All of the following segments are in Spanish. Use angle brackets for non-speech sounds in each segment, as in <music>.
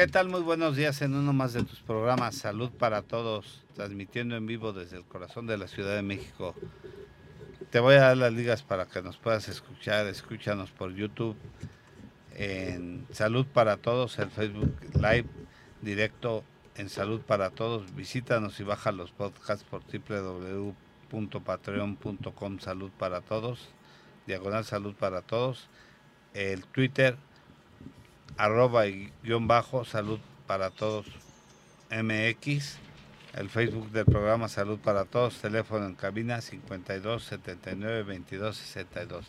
¿Qué tal? Muy buenos días en uno más de tus programas Salud para Todos, transmitiendo en vivo desde el corazón de la Ciudad de México. Te voy a dar las ligas para que nos puedas escuchar. Escúchanos por YouTube en Salud para Todos, el Facebook Live directo en Salud para Todos. Visítanos y baja los podcasts por www.patreon.com Salud para Todos, diagonal Salud para Todos, el Twitter arroba y guion bajo Salud para Todos MX, el Facebook del programa Salud para Todos, teléfono en cabina 52 79 22 62.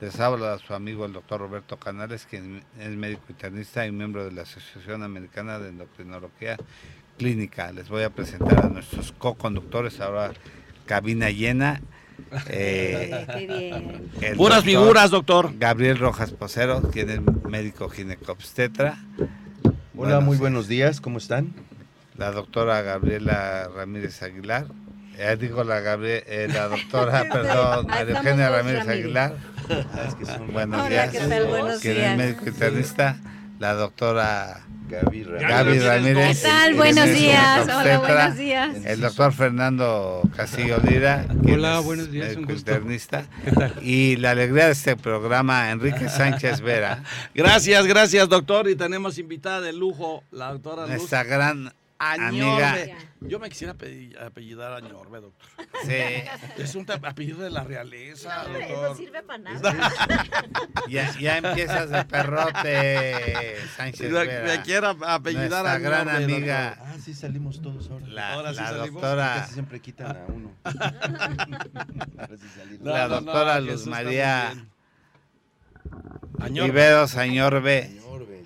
Les habla su amigo el doctor Roberto Canales, quien es médico internista y miembro de la Asociación Americana de Endocrinología Clínica. Les voy a presentar a nuestros co-conductores, ahora cabina llena. Eh, Qué bien. Puras figuras, doctor. Gabriel Rojas Posero, quien es médico ginecobstetra. Hola, muy buenos días, ¿cómo están? La doctora Gabriela Ramírez Aguilar. Eh, digo la, Gabriel, eh, la doctora, <laughs> perdón, María Eugenia Ramírez Aguilar. Ah, es que son Buenos Hola, días. ¿qué tal? Buenos quien días. es médico internista. La doctora Gaby Ramírez. Gaby Ramírez. ¿Qué tal? Buenos días. Hola, buenos días. El doctor Fernando Castillo Lira. Hola, es buenos días, un gusto. internista. ¿Qué tal? Y la alegría de este programa, Enrique Sánchez Vera, <laughs> Gracias, gracias, doctor. Y tenemos invitada de lujo, la doctora Luz nuestra gran Añorbe. amiga. Yo me quisiera apellidar Añorbe, doctor. Sí, Es un apellido de la realeza, Hombre, doctor. no sirve para nada. <laughs> ya, ya empiezas de perrote, Sánchez Me, Vera. me quiero apellidar Nuestra Añorbe, gran doctor. amiga, Ah, sí, salimos todos ahora. la, Ahora sí la salimos. doctora, Casi siempre quitan a uno. <laughs> Ahora sí salimos. No, la no, no, doctora Luz María. Añorbe. Viveros Añorbe,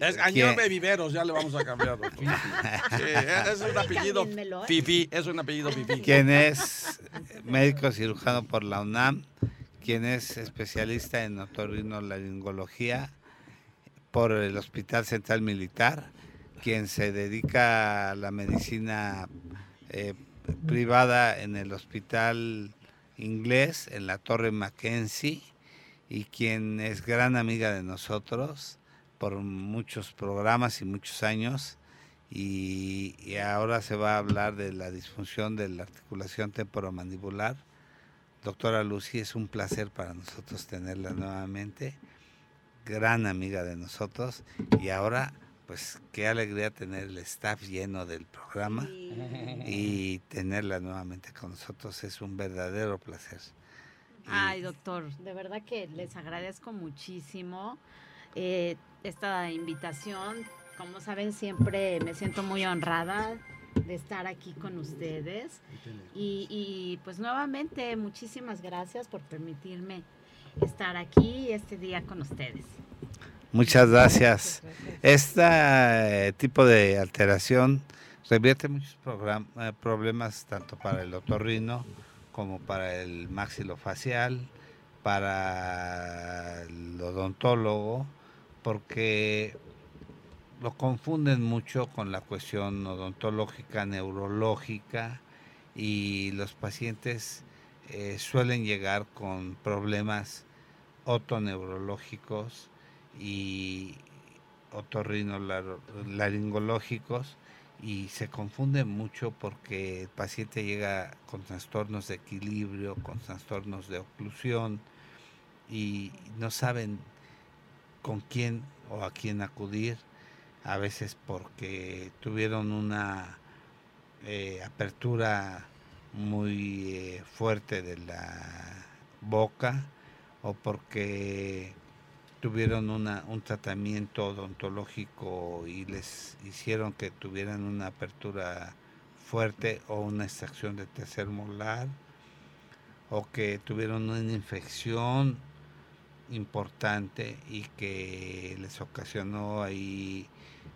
Es Viveros, ya le vamos a cambiar, doctor. <laughs> Sí, es un apellido fifi, es un apellido fifi. quien es médico cirujano por la UNAM, quien es especialista en otorrinolaringología por el Hospital Central Militar, quien se dedica a la medicina eh, privada en el Hospital Inglés, en la Torre Mackenzie, y quien es gran amiga de nosotros por muchos programas y muchos años. Y, y ahora se va a hablar de la disfunción de la articulación temporomandibular. Doctora Lucy, es un placer para nosotros tenerla nuevamente, gran amiga de nosotros. Y ahora, pues qué alegría tener el staff lleno del programa y tenerla nuevamente con nosotros es un verdadero placer. Ay, doctor, de verdad que les agradezco muchísimo eh, esta invitación. Como saben, siempre me siento muy honrada de estar aquí con ustedes. Y, pues nuevamente, muchísimas gracias por permitirme estar aquí este día con ustedes. Muchas gracias. Este tipo de alteración revierte muchos eh, problemas tanto para el otorrino como para el maxilofacial, para el odontólogo, porque lo confunden mucho con la cuestión odontológica, neurológica, y los pacientes eh, suelen llegar con problemas otoneurológicos y otorrinolaringológicos y se confunde mucho porque el paciente llega con trastornos de equilibrio, con trastornos de oclusión y no saben con quién o a quién acudir, a veces porque tuvieron una eh, apertura muy eh, fuerte de la boca o porque tuvieron una, un tratamiento odontológico y les hicieron que tuvieran una apertura fuerte o una extracción de tercer molar o que tuvieron una infección importante y que les ocasionó ahí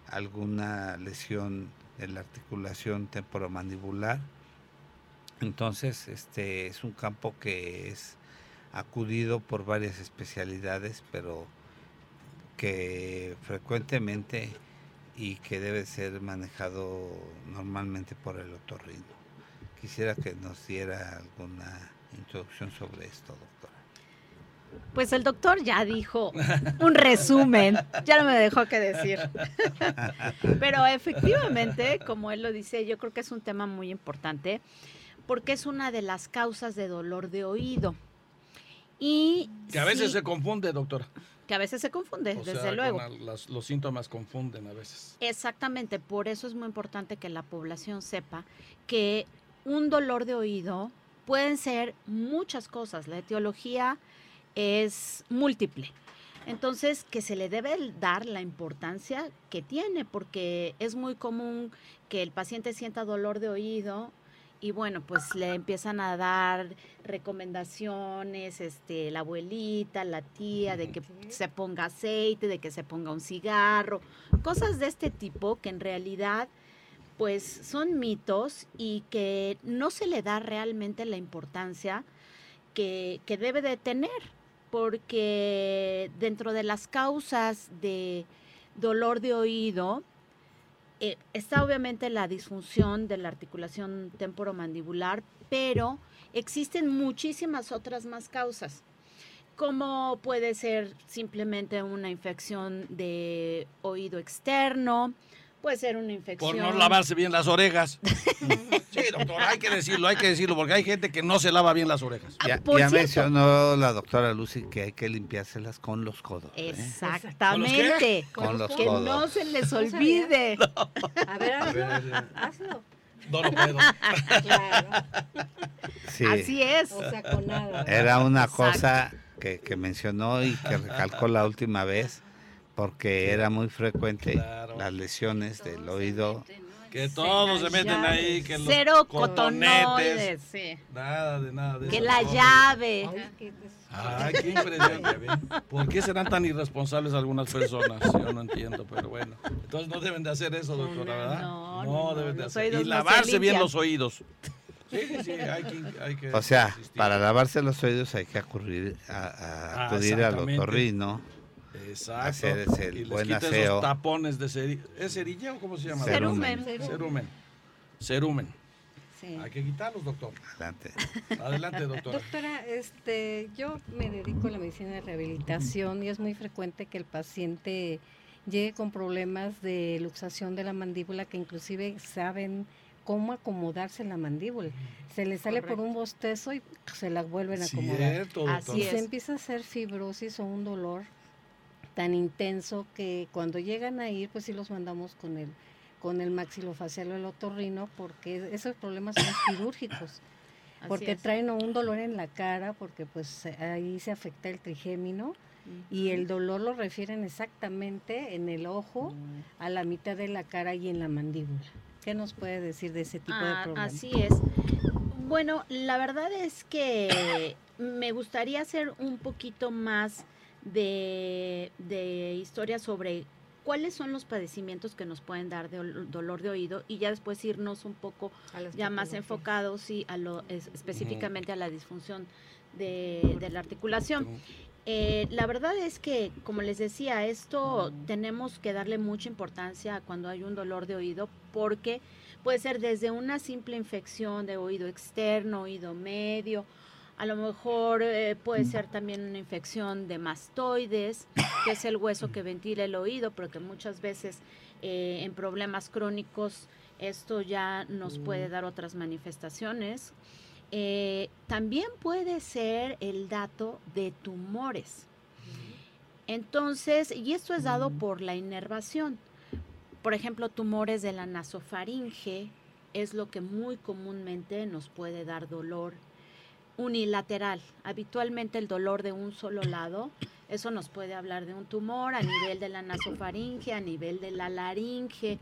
alguna lesión en la articulación temporomandibular. Entonces, este es un campo que es acudido por varias especialidades, pero que frecuentemente y que debe ser manejado normalmente por el otorrino. Quisiera que nos diera alguna introducción sobre esto, doctora. Pues el doctor ya dijo un resumen, ya no me dejó qué decir. Pero efectivamente, como él lo dice, yo creo que es un tema muy importante porque es una de las causas de dolor de oído. Y Que a veces sí, se confunde, doctora. que a veces se confunde, O desde sea, luego. las- los síntomas confunden a veces. Exactamente, por eso es muy importante que la población sepa que un dolor de oído pueden ser muchas cosas. La etiología es múltiple. Entonces, que se le debe dar la importancia que tiene, porque es muy común que el paciente sienta dolor de oído y bueno, pues le empiezan a dar recomendaciones, este, la abuelita, la tía, de que se ponga aceite, de que se ponga un cigarro, cosas de este tipo que en realidad pues son mitos y que no se le da realmente la importancia que, que debe de tener, porque dentro de las causas de dolor de oído eh, está obviamente la disfunción de la articulación temporomandibular, pero existen muchísimas otras más causas como puede ser simplemente una infección de oído externo, puede ser una infección. Por no lavarse bien las orejas. <laughs> sí, doctora, hay que decirlo, hay que decirlo, porque hay gente que no se lava bien las orejas. Ya, mencionó la doctora Lucy que hay que limpiárselas con los codos. ¿eh? Exactamente. Con los Que no codos. se les No sabía. olvide. <laughs> A ver, hazlo. hazlo. No lo puedo. Claro. Sí, Así es. O sea, con nada. era una Exacto. cosa que, que mencionó y que recalcó la última vez porque era muy frecuente Claro. las lesiones del oído. Que todos se meten ahí, que los Cero cotonetes. Sí. Nada de nada de Que la llave. Ay, qué Ay, qué impresionante. ¿Por qué serán tan irresponsables algunas personas? Yo no entiendo, pero bueno. Entonces no deben de hacer eso, doctora, ¿verdad? No, no, no, deben de hacer. Y lavarse bien los oídos. Sí, sí, sí, hay que, hay que O sea, para lavarse los oídos hay que acudir a, a Ah, acudir al otorrino. Exacto. hacer ese y les buen quita aseo. esos tapones de cerilla. ¿Es cerilla o cómo se llama? Cerumen. Cerumen. Cerumen. Cerumen. Sí. Hay que quitarlos, doctor. Adelante. <laughs> Adelante, doctora. Doctora, este, yo me dedico a la medicina de rehabilitación y es muy frecuente que el paciente llegue con problemas de luxación de la mandíbula que inclusive saben cómo acomodarse la mandíbula. Se le sale por un bostezo y se la vuelven a acomodar. Cierto, doctor. Así es. se empieza a hacer fibrosis o un dolor tan intenso que cuando llegan a ir, pues sí los mandamos con el con el maxilofacial o el otorrino porque esos problemas son <coughs> quirúrgicos Así porque es. traen un dolor en la cara porque pues ahí se afecta el trigémino y el dolor lo refieren exactamente en el ojo, a la mitad de la cara y en la mandíbula. ¿Qué nos puede decir de ese tipo de Ah, problemas? así es. Bueno, la verdad es que me gustaría hacer un poquito más de, de historia sobre cuáles son los padecimientos que nos pueden dar de ol- dolor de oído y ya después irnos un poco ya más enfocados sí, a lo, es- específicamente a la disfunción de, de la articulación. Eh, la verdad es que, como les decía, esto tenemos que darle mucha importancia a cuando hay un dolor de oído porque puede ser desde una simple infección de oído externo, oído medio, a lo mejor eh, puede ser también una infección de mastoides, que es el hueso que ventila el oído, pero que muchas veces eh, en problemas crónicos esto ya nos puede dar otras manifestaciones. Eh, también puede ser el dato de tumores. Entonces, y esto es dado por la inervación. Por ejemplo, tumores de la nasofaringe es lo que muy comúnmente nos puede dar dolor unilateral. Habitualmente el dolor de un solo lado, eso nos puede hablar de un tumor a nivel de la nasofaringe, a nivel de la laringe.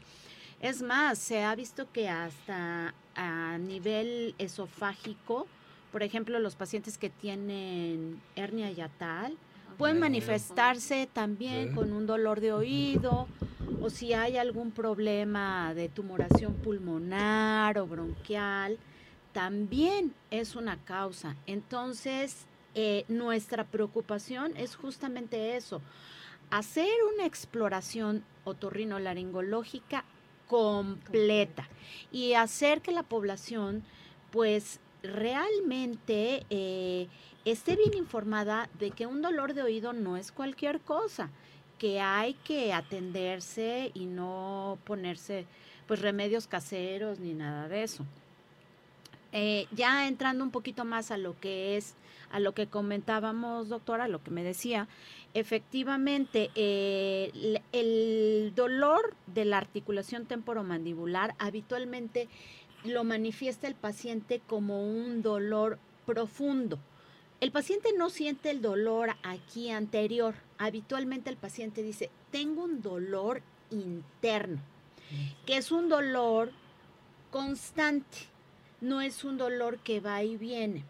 Es más, se ha visto que hasta a nivel esofágico, por ejemplo, los pacientes que tienen hernia yatal, pueden manifestarse también con un dolor de oído o si hay algún problema de tumoración pulmonar o bronquial, también es una causa. Entonces, eh, nuestra preocupación es justamente eso, hacer una exploración otorrinolaringológica completa y hacer que la población pues realmente eh, esté bien informada de que un dolor de oído no es cualquier cosa, que hay que atenderse y no ponerse pues remedios caseros ni nada de eso. Eh, ya entrando un poquito más a lo que es, a lo que comentábamos, doctora, lo que me decía, efectivamente, eh, el, el dolor de la articulación temporomandibular habitualmente lo manifiesta el paciente como un dolor profundo. El paciente no siente el dolor aquí anterior. Habitualmente el paciente dice, tengo un dolor interno, que es un dolor constante, no es un dolor que va y viene.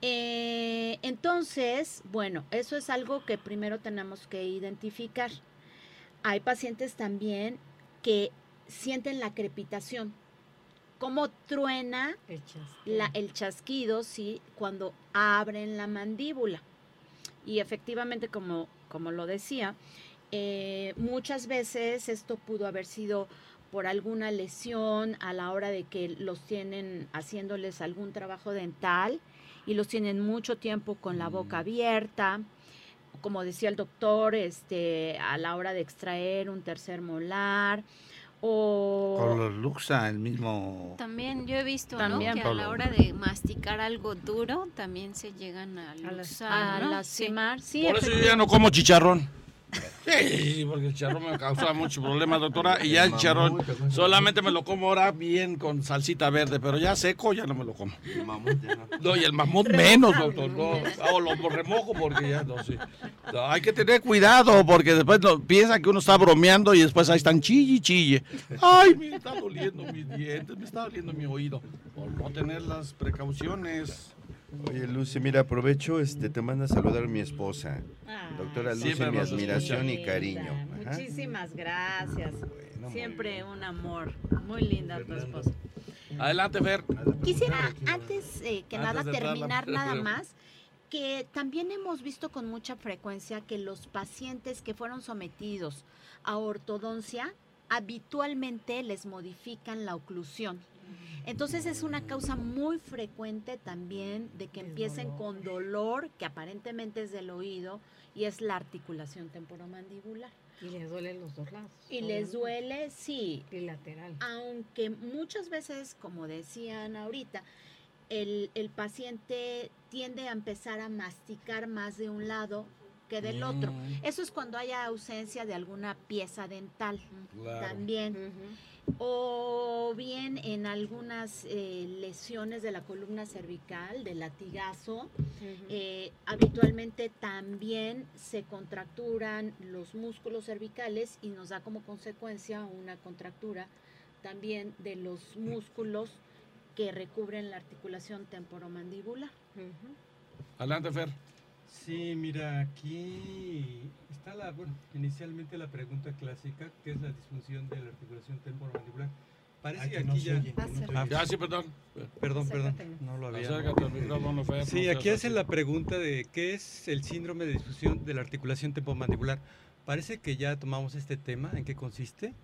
Eh, entonces, bueno, eso es algo que primero tenemos que identificar. Hay pacientes también que sienten la crepitación, cómo truena El chasquido. la- el chasquido, sí, cuando abren la mandíbula. Y efectivamente, como, como lo decía, eh, muchas veces esto pudo haber sido por alguna lesión a la hora de que los tienen haciéndoles algún trabajo dental y los tienen mucho tiempo con la boca Mm. abierta. Como decía el doctor, este, a la hora de extraer un tercer molar o Con los Luxa, el mismo... También yo he visto ¿no? Que a la hora de masticar algo duro también se llegan a luxar, a ¿no? lastimar. Sí, Por eso yo ya no como chicharrón. Sí, porque el chicharrón me causa mucho problema, doctora. Y ya el chicharrón solamente me lo como ahora bien con salsita verde, pero ya seco ya no me lo como. El mamut, ya no. No, y el mamut menos, doctor. No, o lo remojo porque ya no sé. No, hay que tener cuidado porque después no, piensa que uno está bromeando y después ahí están chille y chille. Ay, me está doliendo mis dientes, me está doliendo mi oído. Por no tener las precauciones. Oye, Lucy, mira, aprovecho, este, te manda a saludar mi esposa. Ay, Doctora Lucy, mi admiración y cariño. Ajá. Muchísimas gracias. Bueno, muy Siempre un amor. Muy linda tu Fernando. esposa. Adelante, Fer. Quisiera, antes eh, que Antes nada, la- terminar nada más, que también hemos visto con mucha frecuencia que los pacientes que fueron sometidos a ortodoncia habitualmente les modifican la oclusión. Entonces es una causa muy frecuente también de que empiecen con dolor, que aparentemente es del oído, y es la articulación temporomandibular. Y les duelen los dos lados. Y les duele, sí, Bilateral. aunque muchas veces, como decían ahorita, el, el paciente tiende a empezar a masticar más de un lado que del otro. Mm, Eso es cuando haya ausencia de alguna pieza dental claro. también. O bien en algunas eh, lesiones de la columna cervical, de latigazo, eh, habitualmente también se contracturan los músculos cervicales y nos da como consecuencia una contractura también de los músculos que recubren la articulación temporomandibular. Adelante, Fer. Sí, mira, aquí está la, bueno, inicialmente la pregunta clásica, ¿qué es la disfunción de la articulación temporomandibular? Parece Ay, que que no aquí se ya... oye, que no. Ya, sí, perdón. Perdón, perdón, no lo había. Sí, aquí hacen la pregunta de qué es el síndrome de disfunción de la articulación temporomandibular. Parece que ya tomamos este tema, ¿en qué consiste?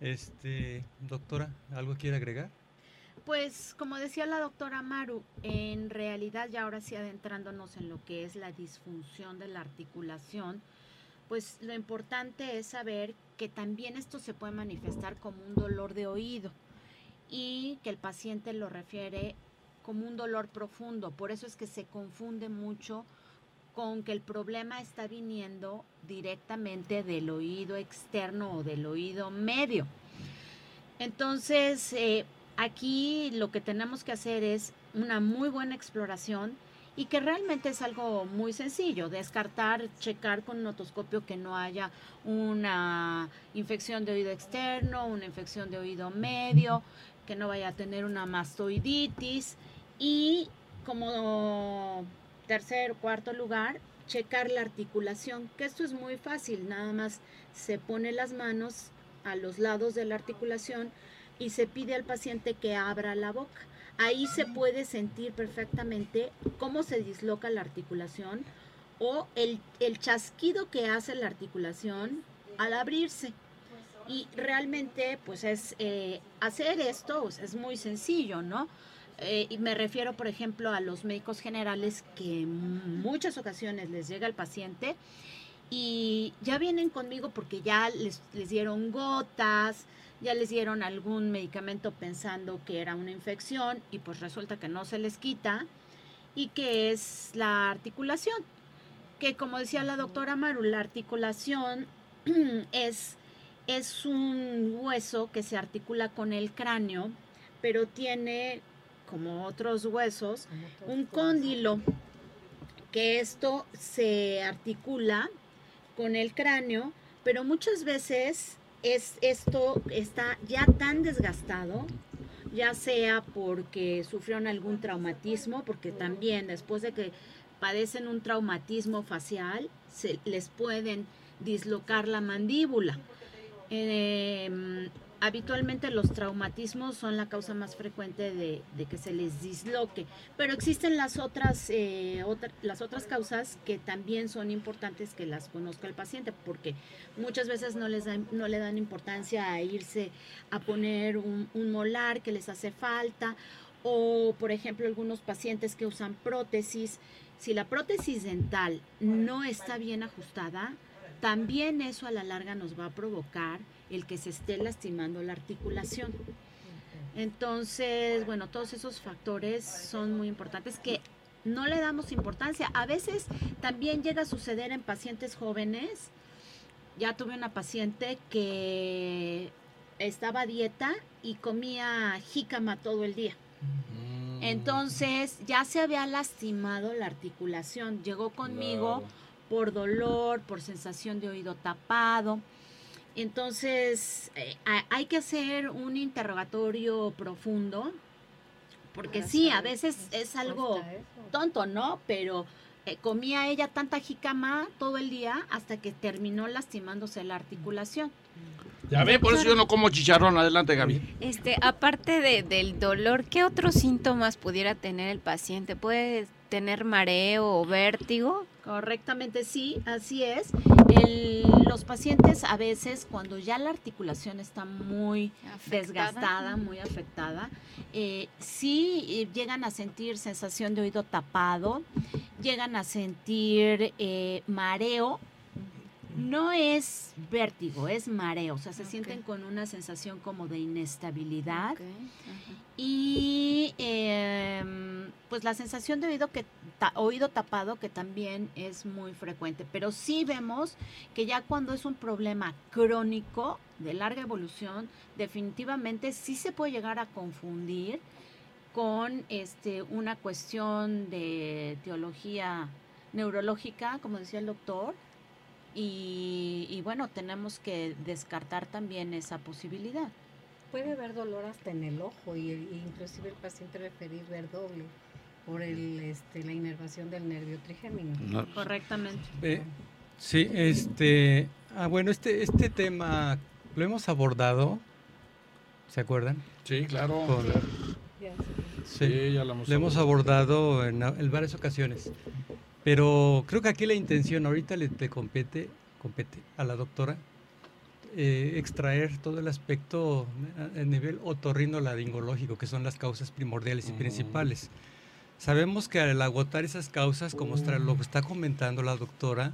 Este, doctora, ¿algo quiere agregar? Pues como decía la doctora Maru, en realidad ya ahora sí adentrándonos en lo que es la disfunción de la articulación, pues lo importante es saber que también esto se puede manifestar como un dolor de oído y que el paciente lo refiere como un dolor profundo. Por eso es que se confunde mucho con que el problema está viniendo directamente del oído externo o del oído medio. Entonces, eh, aquí lo que tenemos que hacer es una muy buena exploración y que realmente es algo muy sencillo, descartar, checar con un otoscopio que no haya una infección de oído externo, una infección de oído medio, que no vaya a tener una mastoiditis y como tercer o cuarto lugar, checar la articulación, que esto es muy fácil, nada más se pone las manos a los lados de la articulación y se pide al paciente que abra la boca. Ahí se puede sentir perfectamente cómo se disloca la articulación o el, el chasquido que hace la articulación al abrirse. Y realmente, pues es eh, hacer esto pues, es muy sencillo, ¿no? Eh, y me refiero, por ejemplo, a los médicos generales que en muchas ocasiones les llega el paciente y ya vienen conmigo porque ya les, les dieron gotas, ya les dieron algún medicamento pensando que era una infección y pues resulta que no se les quita y que es la articulación. Que como decía la doctora Maru, la articulación <clears throat> es, es un hueso que se articula con el cráneo, pero tiene, como otros huesos, un cóndilo, que esto se articula con el cráneo, pero muchas veces es esto está ya tan desgastado, ya sea porque sufrieron algún traumatismo, porque también después de que padecen un traumatismo facial, se les pueden dislocar la mandíbula. Em, habitualmente los traumatismos son la causa más frecuente de, que se les disloque, pero existen las otras, eh, las otras causas que también son importantes que las conozca el paciente, porque muchas veces no, les no le dan importancia a irse a poner un molar que les hace falta, o por ejemplo algunos pacientes que usan prótesis, si la prótesis dental no está bien ajustada, también eso a la larga nos va a provocar el que se esté lastimando la articulación. Entonces, bueno, todos esos factores son muy importantes que no le damos importancia. A veces también llega a suceder en pacientes jóvenes. Ya tuve una paciente que estaba a dieta y comía jícama todo el día. Mm. Entonces ya se había lastimado la articulación. Llegó conmigo por dolor, por sensación de oído tapado. Entonces, eh, hay que hacer un interrogatorio profundo, porque sí, a veces es algo tonto, ¿no? Pero eh, comía ella tanta jicama todo el día hasta que terminó lastimándose la articulación. Ya ve, por eso yo no como chicharrón. Adelante, Gaby. Este, aparte de, del dolor, ¿qué otros síntomas pudiera tener el paciente? ¿Puede tener mareo o vértigo? Correctamente, sí, así es. los pacientes a veces cuando ya la articulación está muy desgastada, muy afectada, eh, sí llegan a sentir sensación de oído tapado, llegan a sentir eh, mareo, no es vértigo, es mareo, o sea, se sienten con una sensación como de inestabilidad. Y em, pues la sensación de oído, que, oído tapado que también es muy frecuente, pero sí vemos que ya cuando es un problema crónico de larga evolución, definitivamente sí se puede llegar a confundir con este, una cuestión de teología neurológica, como decía el doctor, y, bueno, tenemos que descartar también esa posibilidad. Puede haber dolor hasta en el ojo y, inclusive el paciente referir ver doble por el, este, la inervación del nervio trigémino. Correctamente. sí, este, ah, bueno, este, este tema lo hemos abordado, ¿se acuerdan? Sí, claro. sí, ya lo hemos, lo hemos abordado en, en varias ocasiones. Pero creo que aquí la intención ahorita le, compete, compete a la doctora eh, extraer todo el aspecto a, nivel otorrinolaringológico, que son las causas primordiales y principales. Sabemos que al agotar esas causas, como lo está comentando la doctora,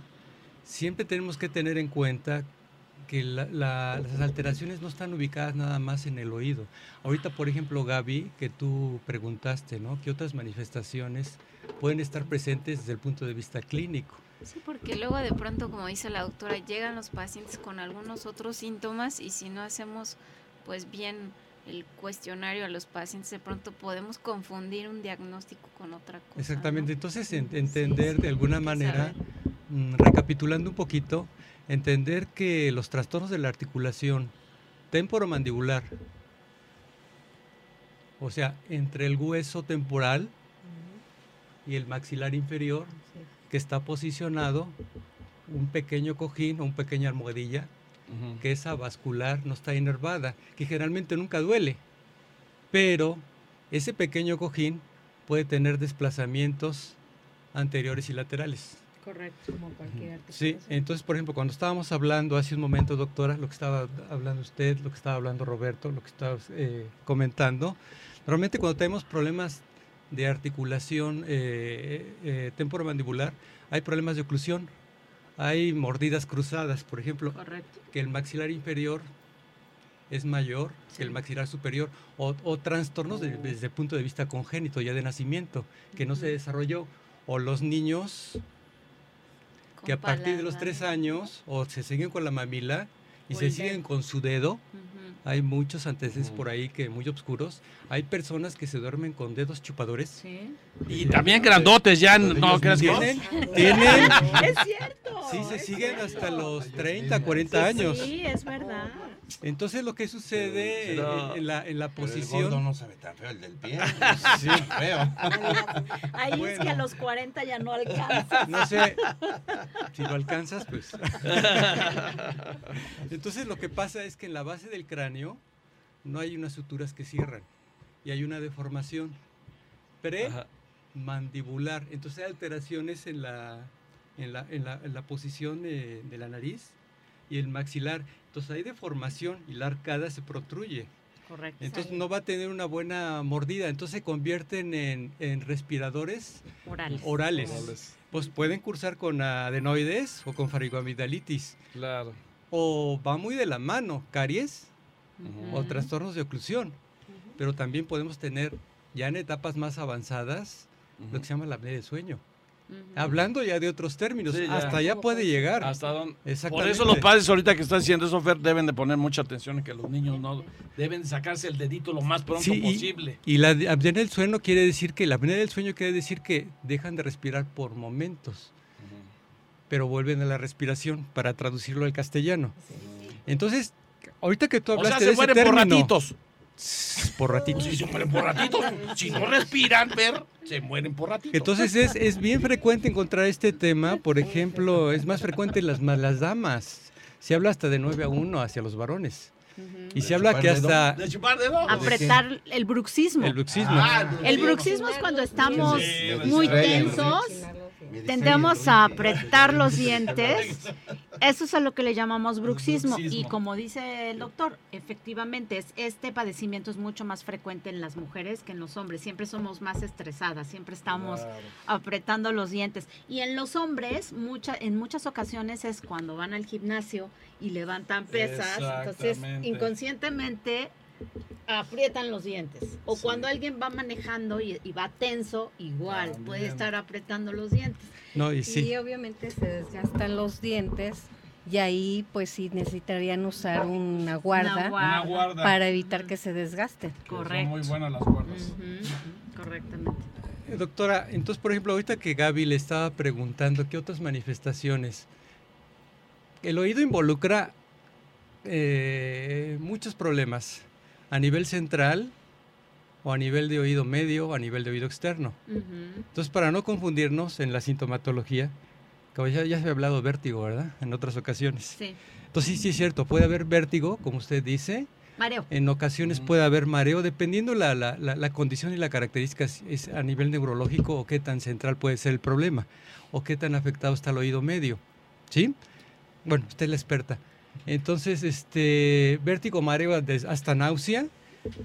siempre tenemos que tener en cuenta que las alteraciones no están ubicadas nada más en el oído. Ahorita, por ejemplo, Gaby, que tú preguntaste, ¿no? ¿Qué otras manifestaciones pueden estar presentes desde el punto de vista clínico. Sí, porque luego de pronto, como dice la doctora, llegan los pacientes con algunos otros síntomas y si no hacemos pues bien el cuestionario a los pacientes, de pronto podemos confundir un diagnóstico con otra cosa. Exactamente, entonces entender de alguna manera, mm, recapitulando un poquito, entender que los trastornos de la articulación temporomandibular, o sea, entre el hueso temporal, y el maxilar inferior, que está posicionado un pequeño cojín o una pequeña almohadilla, que esa vascular no está inervada, que generalmente nunca duele, pero ese pequeño cojín puede tener desplazamientos anteriores y laterales. Correcto, como cualquier Sí, entonces, por ejemplo, cuando estábamos hablando hace un momento, doctora, lo que estaba hablando usted, lo que estaba hablando Roberto, lo que estaba eh, comentando, Normalmente cuando tenemos problemas de articulación eh, eh, temporomandibular, hay problemas de oclusión, hay mordidas cruzadas, por ejemplo, que el maxilar inferior es mayor que el maxilar superior, o, trastornos desde el punto de vista congénito, ya de nacimiento, que no se desarrolló, o los niños que a partir de los tres años o se siguen con la mamila y se siguen con su dedo. Hay muchos antecedentes por ahí que muy oscuros. Hay personas que se duermen con dedos chupadores. Sí. Y también grandotes, ya no crees que tienen. ¿Tienen? <laughs> Es cierto. Sí, se siguen hasta los 30, 40 años. Sí, es verdad. Entonces lo que sucede en, la, en la posición... El no se ve tan feo el del pie. <laughs> sí, feo. Ahí es que a los 40 ya no alcanzas. No sé, si lo alcanzas, pues... <laughs> Entonces lo que pasa es que en la base del cráneo no hay unas suturas que cierran y hay una deformación premandibular. Entonces hay alteraciones en la, en la, en la, en la posición de, de la nariz y el maxilar. Entonces hay deformación y la arcada se protruye. Correcto. Entonces no va a tener una buena mordida. Entonces se convierten en, en respiradores orales. Pues pueden cursar con adenoides o con faringoamidalitis. Claro. O va muy de la mano, caries o trastornos de oclusión. Pero también podemos tener ya en etapas más avanzadas lo que se llama la apnea de sueño. Hablando ya de otros términos, hasta allá puede llegar. Hasta donde, por eso los padres ahorita que están haciendo eso, deben de poner mucha atención en que los niños no deben sacarse el dedito lo más pronto posible. Y, la apnea del sueño quiere decir que la apnea del sueño quiere decir que dejan de respirar por momentos, pero vuelven a la respiración para traducirlo al castellano. Entonces, ahorita que tú hablaste o sea, se mueren por ratitos. <laughs> Por ratitos. se mueren por ratitos. Si no respiran, ver, se mueren por ratitos. Entonces es, es bien frecuente encontrar este tema. Por ejemplo, es más frecuente en las, las damas. Se habla hasta de 9 a 1 hacia los varones. Y se habla que hasta... De. Apretar el bruxismo. El bruxismo. Ah, el bruxismo es cuando estamos muy tensos tendemos a apretar los <laughs> dientes. Eso es a lo que le llamamos bruxismo. Y como dice el doctor, efectivamente, este padecimiento es mucho más frecuente en las mujeres que en los hombres. Siempre somos más estresadas, siempre estamos apretando los dientes. Y en los hombres, mucha, en muchas ocasiones es cuando van al gimnasio y levantan pesas. Entonces, inconscientemente aprietan los dientes. O cuando alguien va manejando y, va tenso, igual puede estar apretando los dientes. No, y, sí. obviamente se desgastan los dientes y ahí pues sí necesitarían usar una guarda, para evitar que se desgaste. Correcto. Son muy buenas las guardas. Correctamente. Eh, doctora, entonces por ejemplo ahorita que Gaby le estaba preguntando qué otras manifestaciones, el oído involucra eh, muchos problemas a nivel central o a nivel de oído medio o a nivel de oído externo. Entonces, para no confundirnos en la sintomatología, ya, ya se ha hablado de vértigo, ¿verdad? En otras ocasiones. Sí. Entonces, sí, sí es cierto, puede haber vértigo, como usted dice. Mareo. En ocasiones puede haber mareo, dependiendo la, la, la, condición y la característica es a nivel neurológico o qué tan central puede ser el problema, o qué tan afectado está el oído medio. ¿Sí? Bueno, usted es la experta. Entonces, este vértigo, mareo hasta náusea,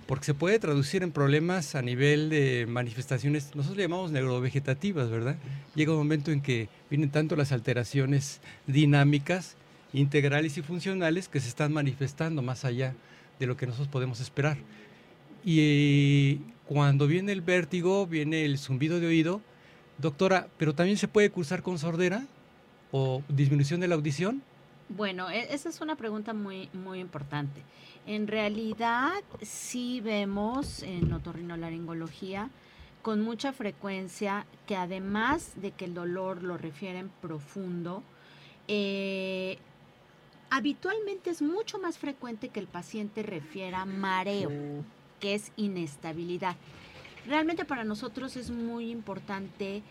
porque se puede traducir en problemas a nivel de manifestaciones, nosotros le llamamos neurovegetativas, ¿verdad? Llega un momento en que vienen tanto las alteraciones dinámicas, integrales y funcionales que se están manifestando más allá de lo que nosotros podemos esperar. Y cuando viene el vértigo, viene el zumbido de oído. Doctora, ¿pero también se puede cursar con sordera o disminución de la audición? Bueno, e, esa es una pregunta muy, muy importante. En realidad, sí vemos en otorrinolaringología con mucha frecuencia que además de que el dolor lo refieren profundo, eh, habitualmente es mucho más frecuente que el paciente refiera mareo, que es inestabilidad. Realmente para nosotros es muy importante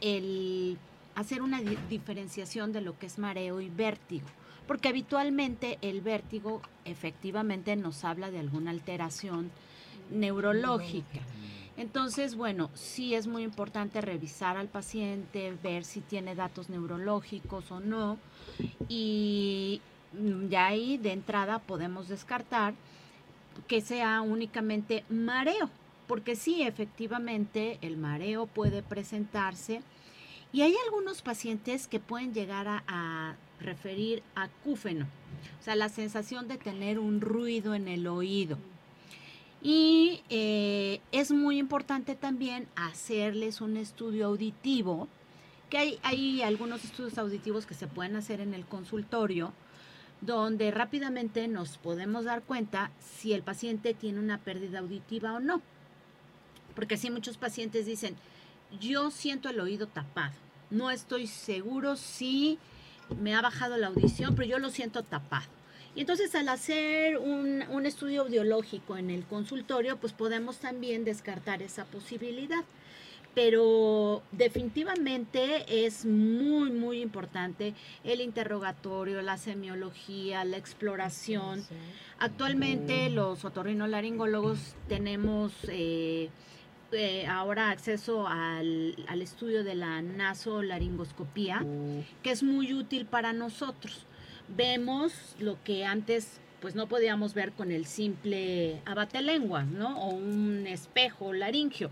el hacer una diferenciación de lo que es mareo y vértigo porque habitualmente el vértigo efectivamente nos habla de alguna alteración neurológica. Entonces, bueno, sí es muy importante revisar al paciente, ver si tiene datos neurológicos o no, y ya ahí de entrada podemos descartar que sea únicamente mareo, porque sí, efectivamente, el mareo puede presentarse y hay algunos pacientes que pueden llegar a, referir a acúfeno, o sea, la sensación de tener un ruido en el oído. Y eh, es muy importante también hacerles un estudio auditivo, que hay, hay algunos estudios auditivos que se pueden hacer en el consultorio, donde rápidamente nos podemos dar cuenta si el paciente tiene una pérdida auditiva o no. Porque sí, muchos pacientes dicen, yo siento el oído tapado no estoy seguro si me ha bajado la audición, pero yo lo siento tapado. Y entonces al hacer un, un, estudio audiológico en el consultorio, pues podemos también descartar esa posibilidad. Pero definitivamente es muy, muy importante el interrogatorio, la semiología, la exploración. Actualmente los otorrinolaringólogos tenemos... Eh, eh, ahora acceso al, estudio de la nasolaringoscopía, mm. que es muy útil para nosotros. Vemos lo que antes pues no podíamos ver con el simple abatelenguas, ¿no? O un espejo laringio.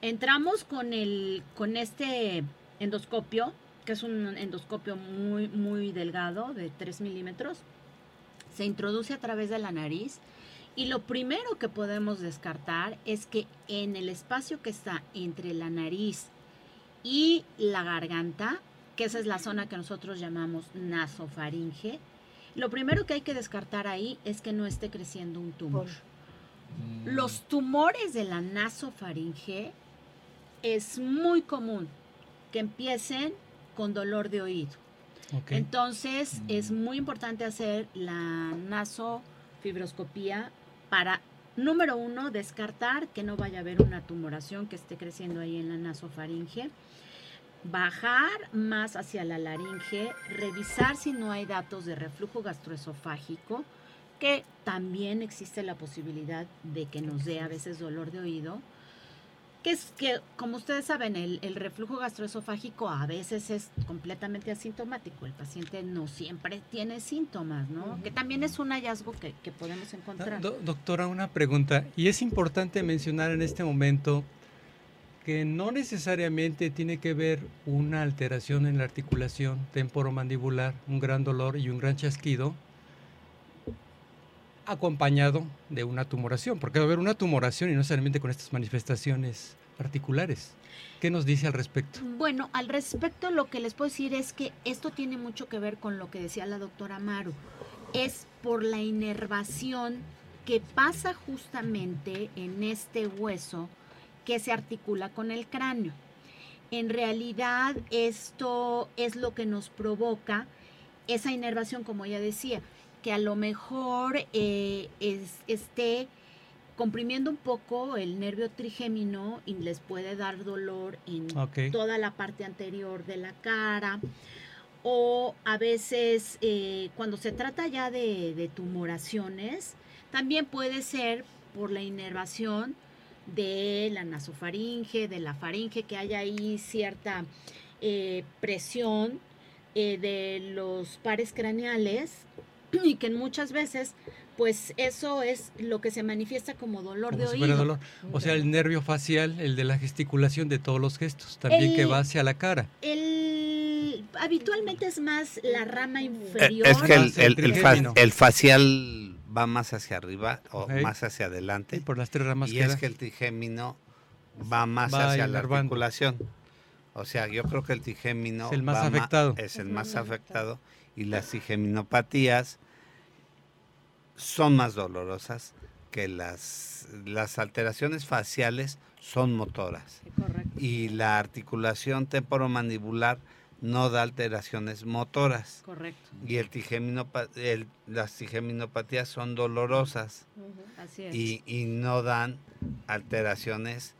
Entramos con el, con este endoscopio, que es un endoscopio muy, muy delgado, de 3 milímetros. Se introduce a través de la nariz y lo primero que podemos descartar es que en el espacio que está entre la nariz y la garganta, que esa es la zona que nosotros llamamos nasofaringe, lo primero que hay que descartar ahí es que no esté creciendo un tumor. Mm. Los tumores de la nasofaringe es muy común que empiecen con dolor de oído. Entonces es mm. muy importante hacer la nasofibroscopía para, número uno, descartar que no vaya a haber una tumoración que esté creciendo ahí en la nasofaringe. Bajar más hacia la laringe, revisar si no hay datos de reflujo gastroesofágico, que también existe la posibilidad de que nos dé a veces dolor de oído que es que, como ustedes saben, el, reflujo gastroesofágico a veces es completamente asintomático. El paciente no siempre tiene síntomas, ¿no? Que también es un hallazgo que, podemos encontrar. doctora, una pregunta. Y es importante mencionar en este momento que no necesariamente tiene que ver una alteración en la articulación temporomandibular, un gran dolor y un gran chasquido, acompañado de una tumoración, porque va a haber una tumoración y no necesariamente con estas manifestaciones particulares. ¿Qué nos dice al respecto? Bueno, al respecto lo que les puedo decir es que esto tiene mucho que ver con lo que decía la doctora Maru. Es por la inervación que pasa justamente en este hueso que se articula con el cráneo. En realidad esto es lo que nos provoca esa inervación, como ella decía que a lo mejor eh, esté comprimiendo un poco el nervio trigémino y les puede dar dolor en toda la parte anterior de la cara. O a veces eh, cuando se trata ya de, tumoraciones, también puede ser por la inervación de la nasofaringe, de la faringe, que haya ahí cierta eh, presión de los pares craneales y que muchas veces pues eso es lo que se manifiesta como dolor de oído. Dolor. O sea, el nervio facial, el de la gesticulación de todos los gestos, también que va hacia la cara. El, habitualmente es más la rama inferior. Es que el, facial va más hacia arriba o más hacia adelante. por las tres ramas. Y es que el trigémino va más hacia la articulación. O sea, yo creo que el trigémino es el más afectado. es el más afectado y las trigeminopatías son más dolorosas que las, las alteraciones faciales son motoras. Y la articulación temporomandibular no da alteraciones motoras. Correcto. Y el el, las trigeminopatías son dolorosas. Así es. Y, y no dan alteraciones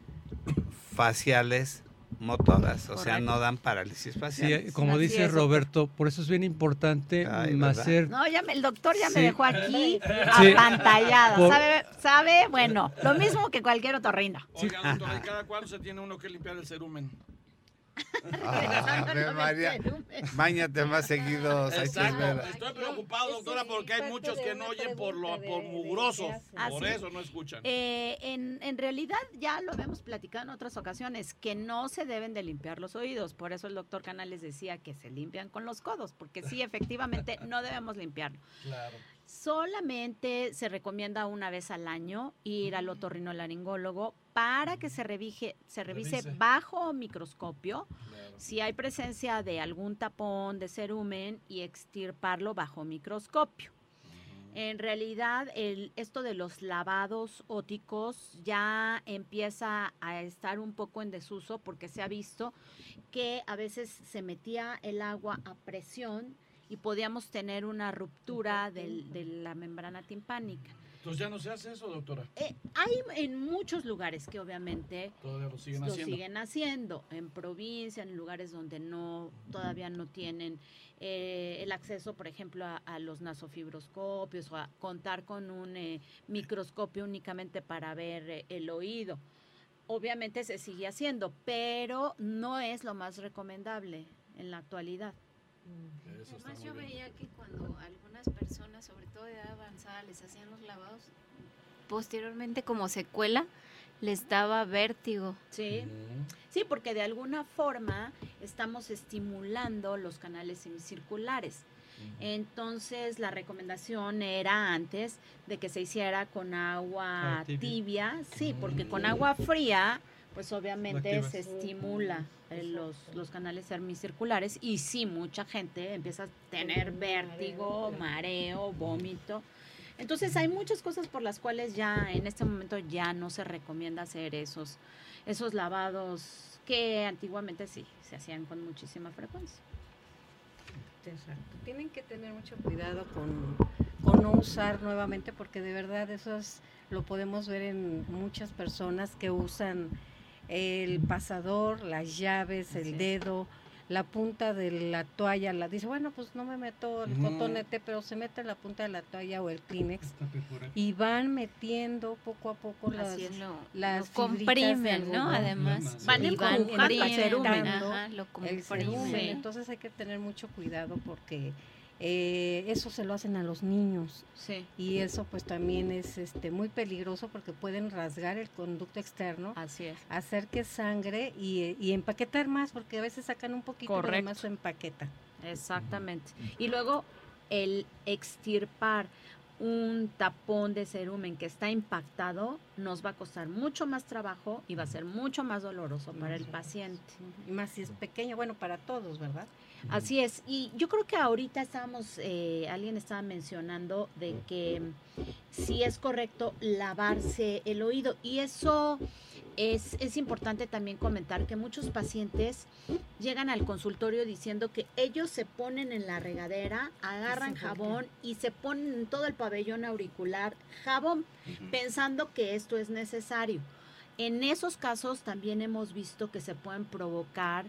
faciales motoras, o sea, no dan parálisis facial. Sí, como dice Roberto, por eso es bien importante hacer... No, ya el doctor ya me dejó aquí apantallada. ¿Sabe, ¿Sabe? Bueno, lo mismo que cualquier otorrino. Oiga, doctor, ¿y cada cuándo se tiene uno que limpiar el cerumen? Ah, María, Báñate más seguido. Exacto. Estoy preocupado, doctora, porque hay muchos que no oyen por, lo, por mugrosos. Por eso no escuchan. Eh, en, en realidad, ya lo habíamos platicado en otras ocasiones, que no se deben de limpiar los oídos. Por eso el doctor Canales decía que se limpian con los codos, porque sí, <laughs> efectivamente, no debemos limpiarlo. Claro. Solamente se recomienda una vez al año ir al otorrinolaringólogo para que se, revise, se revise bajo microscopio si hay presencia de algún tapón de cerumen y extirparlo bajo microscopio. En realidad, el, esto de los lavados óticos ya empieza a estar un poco en desuso porque se ha visto que a veces se metía el agua a presión y podíamos tener una ruptura de la membrana timpánica. Entonces ya no se hace eso, doctora. Eh, hay en muchos lugares que obviamente todavía lo siguen haciendo. siguen haciendo, en provincia, en lugares donde no todavía no tienen eh, el acceso, por ejemplo, a, los nasofibroscopios o a contar con un eh, microscopio únicamente para ver el oído. Obviamente se sigue haciendo, pero no es lo más recomendable en la actualidad. Además yo veía que cuando algunas personas, sobre todo de edad avanzada, les hacían los lavados, posteriormente como secuela les daba vértigo. Sí. Sí, porque de alguna forma estamos estimulando los canales semicirculares. Entonces la recomendación era antes de que se hiciera con agua tibia. sí, porque con agua fría pues obviamente se estimula eh, los, los canales semicirculares y sí, mucha gente empieza a tener vértigo, mareo, vómito. Entonces hay muchas cosas por las cuales ya en este momento ya no se recomienda hacer esos, esos lavados que antiguamente sí se hacían con muchísima frecuencia. Exacto. Tienen que tener mucho cuidado con, con no usar nuevamente porque de verdad eso es, lo podemos ver en muchas personas que usan el pasador, las llaves, el dedo, la punta de la toalla, la dice, bueno, pues no me meto el cotonete, pero se mete la punta de la toalla o el Kleenex y van metiendo poco a poco las, las comprimen, ¿no? Además, van, y van lo comprimen. Entonces hay que tener mucho cuidado porque eh, eso se lo hacen a los niños sí. y eso pues también es este muy peligroso porque pueden rasgar el conducto externo así es hacer que sangre y, empaquetar más porque a veces sacan un poquito de más su empaqueta exactamente y luego el extirpar un tapón de cerumen que está impactado nos va a costar mucho más trabajo y va a ser mucho más doloroso para el paciente. Y más si es pequeño, bueno, para todos, ¿verdad? Así es, y yo creo que ahorita estábamos, eh, alguien estaba mencionando de que sí es correcto lavarse el oído. Y eso es, es importante también comentar que muchos pacientes llegan al consultorio diciendo que ellos se ponen en la regadera, agarran jabón y se ponen en todo el pabellón auricular jabón, pensando que esto es necesario. En esos casos también hemos visto que se pueden provocar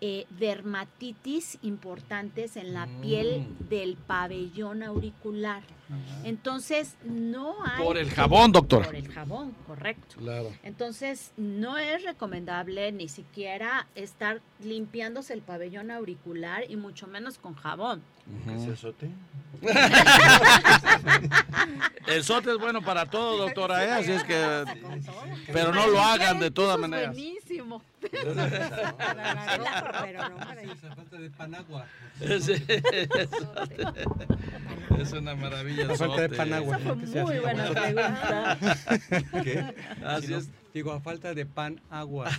eh, dermatitis importantes en la piel mm. del pabellón auricular. Entonces, no hay... Por el jabón, doctor. Por el jabón, correcto. Claro. Entonces, no es recomendable ni siquiera estar limpiándose el pabellón auricular y mucho menos con jabón. ¿Qué es el sote <laughs> es bueno para todo, doctora, ¿eh? así es que... Pero no lo hagan de todas maneras. buenísimo. <laughs> pero no falta de panagua. <laughs> Es una maravilla. La falta de panagua. Esa fue muy buena <laughs> pregunta. ¿Qué? Así es. Digo, a falta de pan, agua,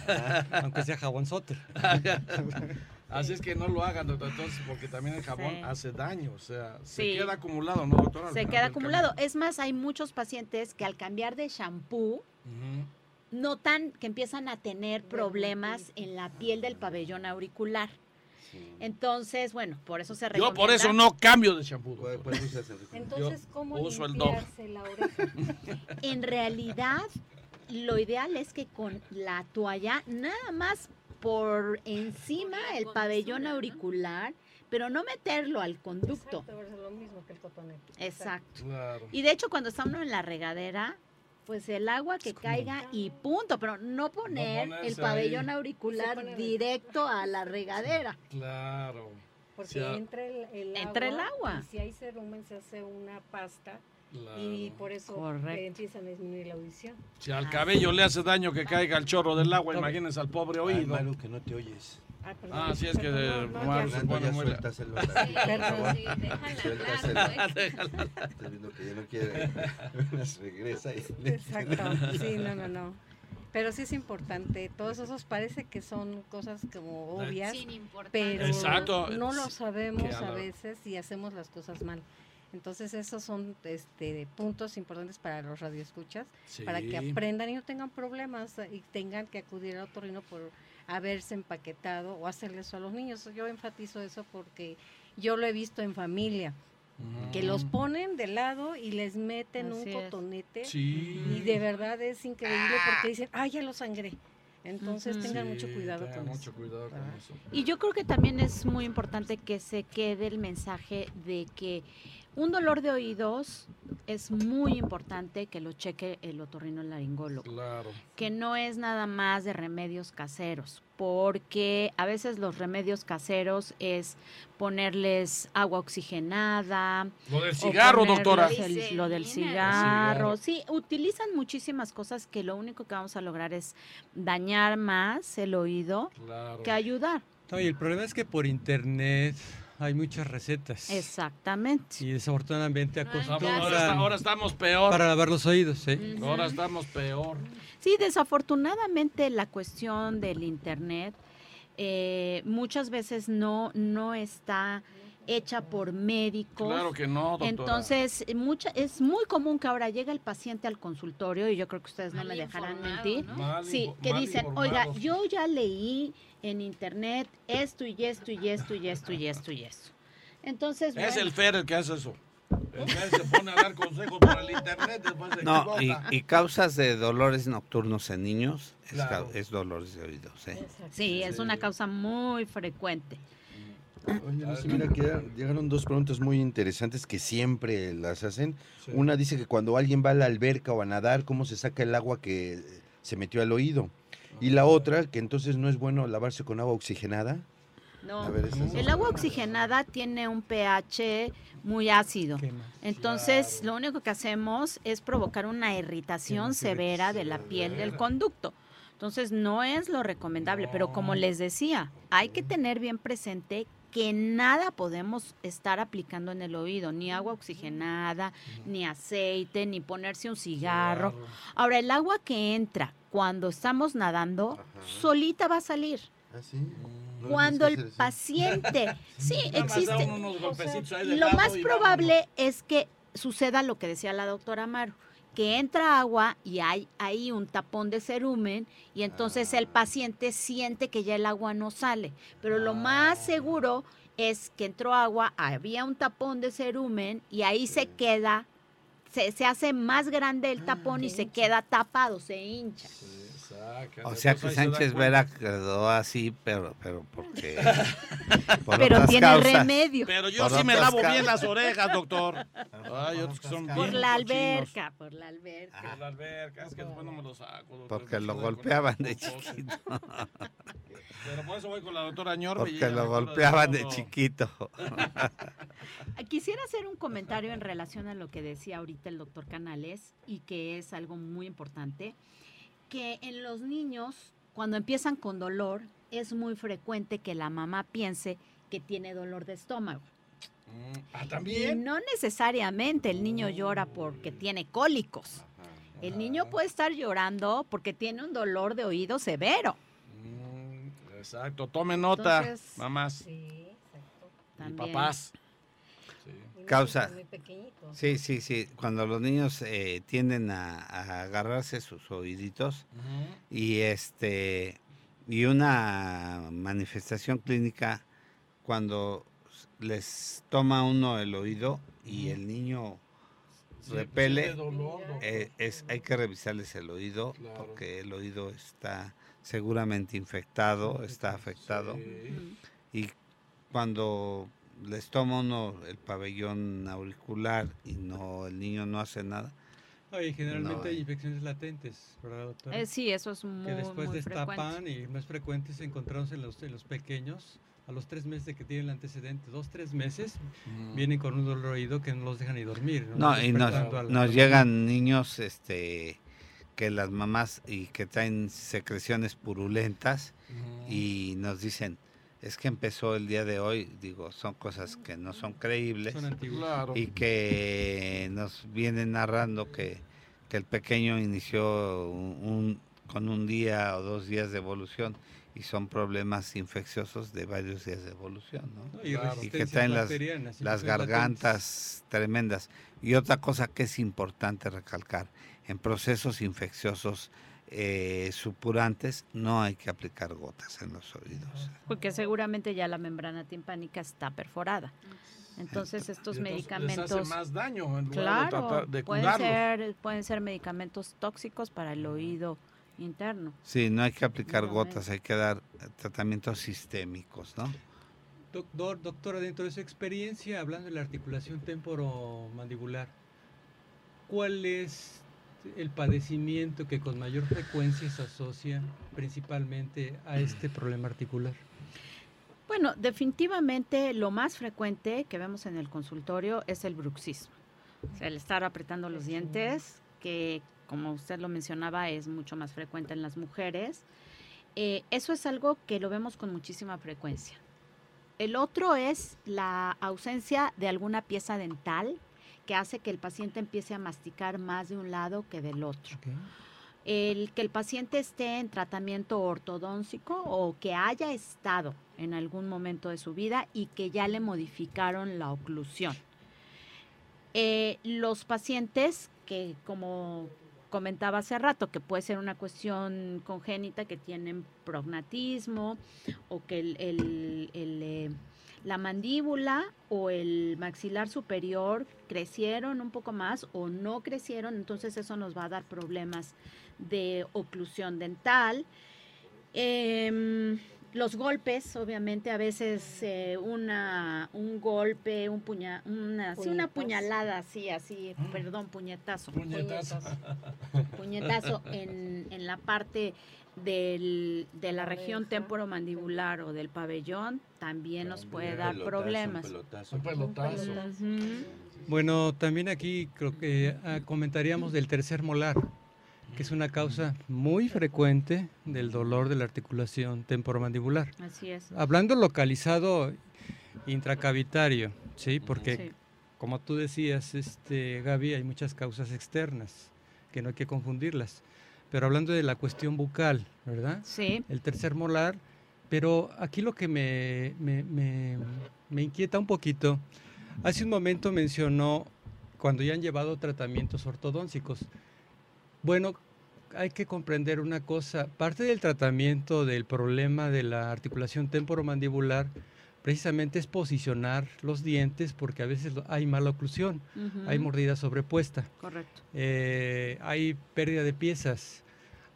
aunque sea jabón sote. <laughs> Así es que no lo hagan, doctor, entonces, porque también el jabón hace daño, o sea, se queda acumulado, ¿no, doctora? Se queda acumulado. Es más, hay muchos pacientes que al cambiar de shampoo, notan que empiezan a tener problemas en la piel del pabellón auricular. Entonces, bueno, por eso se recomienda. Yo por eso no cambio de shampoo. Entonces, ¿cómo uso el la oreja? <laughs> en realidad, lo ideal es que con la toalla, nada más por encima el pabellón auricular, pero no meterlo al conducto. Exacto, es lo mismo que el cotonete. Exacto. Y de hecho, cuando está uno en la regadera, pues el agua que caiga y punto, pero no poner el pabellón auricular directo a la regadera. Claro. Porque entra el, el agua. Y si hay cerumen se hace una pasta y por eso empieza a disminuir la audición. Si al cabello le hace daño que caiga el chorro del agua, imagínense al pobre oído. Que no te oyes. Ah, ah sí, es que de no, se pone muy... Sí, perdón, sí, el Estás viendo que ya no quiere. <laughs> regresa y... Exacto, sí, no, no, no. Pero sí es importante, todos esos parece que son cosas como obvias, pero Exacto. no lo sabemos a veces y hacemos las cosas mal. Entonces esos son este, puntos importantes para los radioescuchas, para que aprendan y no tengan problemas y tengan que acudir al otorrino por haberse empaquetado o hacerle eso a los niños. Yo enfatizo eso porque yo lo he visto en familia. Que los mm. ponen de lado y les meten un cotonete. Y de verdad es increíble porque dicen, ah, ya lo sangré. Entonces tengan mucho cuidado con mucho Cuidado con eso. Y yo creo que también es muy importante que se quede el mensaje de que un dolor de oídos es muy importante que lo cheque el otorrino laringólogo. Claro. Que no es nada más de remedios caseros, porque a veces los remedios caseros es ponerles agua oxigenada. Lo del cigarro, doctora. lo del cigarro. Sí, utilizan muchísimas cosas que lo único que vamos a lograr es dañar más el oído que ayudar. y el problema es que por internet hay muchas recetas. Exactamente. Y desafortunadamente acostumbran. Ahora, estamos peor. Para lavar los oídos, ¿sí? Ahora estamos peor. Sí, desafortunadamente la cuestión del internet eh, muchas veces no, no está hecha por médicos. Claro que no, doctora. Entonces, mucha, es muy común que ahora llega el paciente al consultorio, y yo creo que ustedes no me dejarán mentir, sí, que dicen, oiga, yo ya leí en internet esto y esto y esto y esto y esto y esto. Entonces, Es el FER el que hace eso. El que se pone a dar consejos por el internet después de No, y, causas de dolores nocturnos en niños es, dolores de oídos. Sí, es una causa muy frecuente. Oye, mira que llegaron dos preguntas muy interesantes que siempre las hacen. Una dice que cuando alguien va a la alberca o a nadar, ¿cómo se saca el agua que se metió al oído? Y la otra, que entonces no es bueno lavarse con agua oxigenada. No, el agua oxigenada tiene un pH muy ácido. Entonces, lo único que hacemos es provocar una irritación severa de la piel del conducto. Entonces, no es lo recomendable, pero como les decía, hay que tener bien presente que nada podemos estar aplicando en el oído, ni agua oxigenada, ni aceite, ni ponerse un cigarro. Ahora, el agua que entra cuando estamos nadando, solita va a salir. ¿Ah, cuando el paciente, sí, existe. lo más probable es que suceda lo que decía la doctora Amaro que entra agua y hay ahí un tapón de cerumen y entonces el ah. paciente siente que ya el agua no sale. Pero lo más ah. seguro es que entró agua, había un tapón de cerumen y ahí se queda, se, se, hace más grande el ah, tapón y se queda tapado, se hincha. O sea que Sánchez Vera quedó así, pero, pero porque. <laughs> pero tiene remedio. Pero yo sí me lavo bien las orejas, doctor. Ay, otros que son por la alberca, por la alberca. Por la alberca, es que después no me lo saco. Porque lo golpeaban de chiquito. Pero por eso voy con la doctora Ñor. Porque lo golpeaban de chiquito. <laughs> Quisiera hacer un comentario en relación a lo que decía ahorita el doctor Canales y que es algo muy importante que en los niños, cuando empiezan con dolor, es muy frecuente que la mamá piense que tiene dolor de estómago. Mm, ah, también. Y no necesariamente el niño llora porque tiene cólicos. El niño puede estar llorando porque tiene un dolor de oído severo. Mm, exacto, tome nota, mamás. Sí, exacto. Y papás causa. Sí, sí, sí. Cuando los niños eh, tienden a, agarrarse sus oíditos y este y una manifestación clínica cuando les toma uno el oído y el niño repele, eh, es, hay que revisarles el oído porque el oído está seguramente infectado, está afectado. Y cuando les toma uno el pabellón auricular y no el niño no hace nada, Oye, generalmente hay infecciones latentes, ¿verdad, doctora? Eh, sí, eso es muy Que después muy destapan frecuente. y no es frecuente encontrarse en los, en los pequeños a los tres meses de que tienen el antecedente, dos, tres meses, vienen con un dolor oído que no los dejan ni dormir. No, y nos, la- nos llegan niños este que las mamás y que traen secreciones purulentas y nos dicen, es que empezó el día de hoy, digo, son cosas que no son creíbles Son antiguos. Claro. y que nos vienen narrando que, que el pequeño inició un, un- con un día o dos días de evolución y son problemas infecciosos de varios días de evolución, ¿no? Y, Claro. Y que traen las, las gargantas tremendas. Y otra cosa que es importante recalcar, en procesos infecciosos eh, supurantes no hay que aplicar gotas en los oídos. Porque seguramente ya la membrana timpánica está perforada. Entonces estos entonces medicamentos... Les hace más daño en lugar de, Claro, tratar de pueden ser, pueden ser medicamentos tóxicos para el oído interno. Sí, no hay que aplicar No, gotas, hay que dar tratamientos sistémicos, ¿no? Doctor, doctora, dentro de su experiencia, hablando de la articulación temporomandibular, ¿cuál es el padecimiento que con mayor frecuencia se asocia principalmente a este problema articular? Bueno, definitivamente lo más frecuente que vemos en el consultorio es el bruxismo. O sea, el estar apretando los dientes, que como usted lo mencionaba es mucho más frecuente en las mujeres. Eh, eso es algo que lo vemos con muchísima frecuencia. El otro es la ausencia de alguna pieza dental que hace que el paciente empiece a masticar más de un lado que del otro. El que el paciente esté en tratamiento ortodóntico o que haya estado en algún momento de su vida y que ya le modificaron la oclusión. Eh, los pacientes que, como comentaba hace rato, que puede ser una cuestión congénita que tienen prognatismo o que el, el- el, eh, la mandíbula o el maxilar superior crecieron un poco más o no crecieron, entonces eso nos va a dar problemas de oclusión dental. Em, los golpes, obviamente, a veces eh, una, un golpe, un puña, una, sí, una Puñetazo. puñalada así, así, perdón, puñetazo. Puñetazo. Puñetazo en, en la parte del, de la región temporomandibular o del pabellón también nos puede dar Pelotazo, un problemas. pelotazo. Un pelotazo. Bueno, también aquí creo que ah, comentaríamos del tercer molar, que es una causa muy frecuente del dolor de la articulación temporomandibular. Así es. Hablando localizado intracavitario, ¿sí? Porque Sí. como tú decías, este, Gaby, hay muchas causas externas que no hay que confundirlas. Pero hablando de la cuestión bucal, ¿verdad? Sí, El tercer molar, pero aquí lo que me, me- me- me inquieta un poquito, hace un momento mencionó cuando ya han llevado tratamientos ortodónticos. Bueno, hay que comprender una cosa, parte del tratamiento del problema de la articulación temporomandibular precisamente es posicionar los dientes porque a veces hay mala oclusión, ujú, hay mordida sobrepuesta. correcto. Eh, hay pérdida de piezas,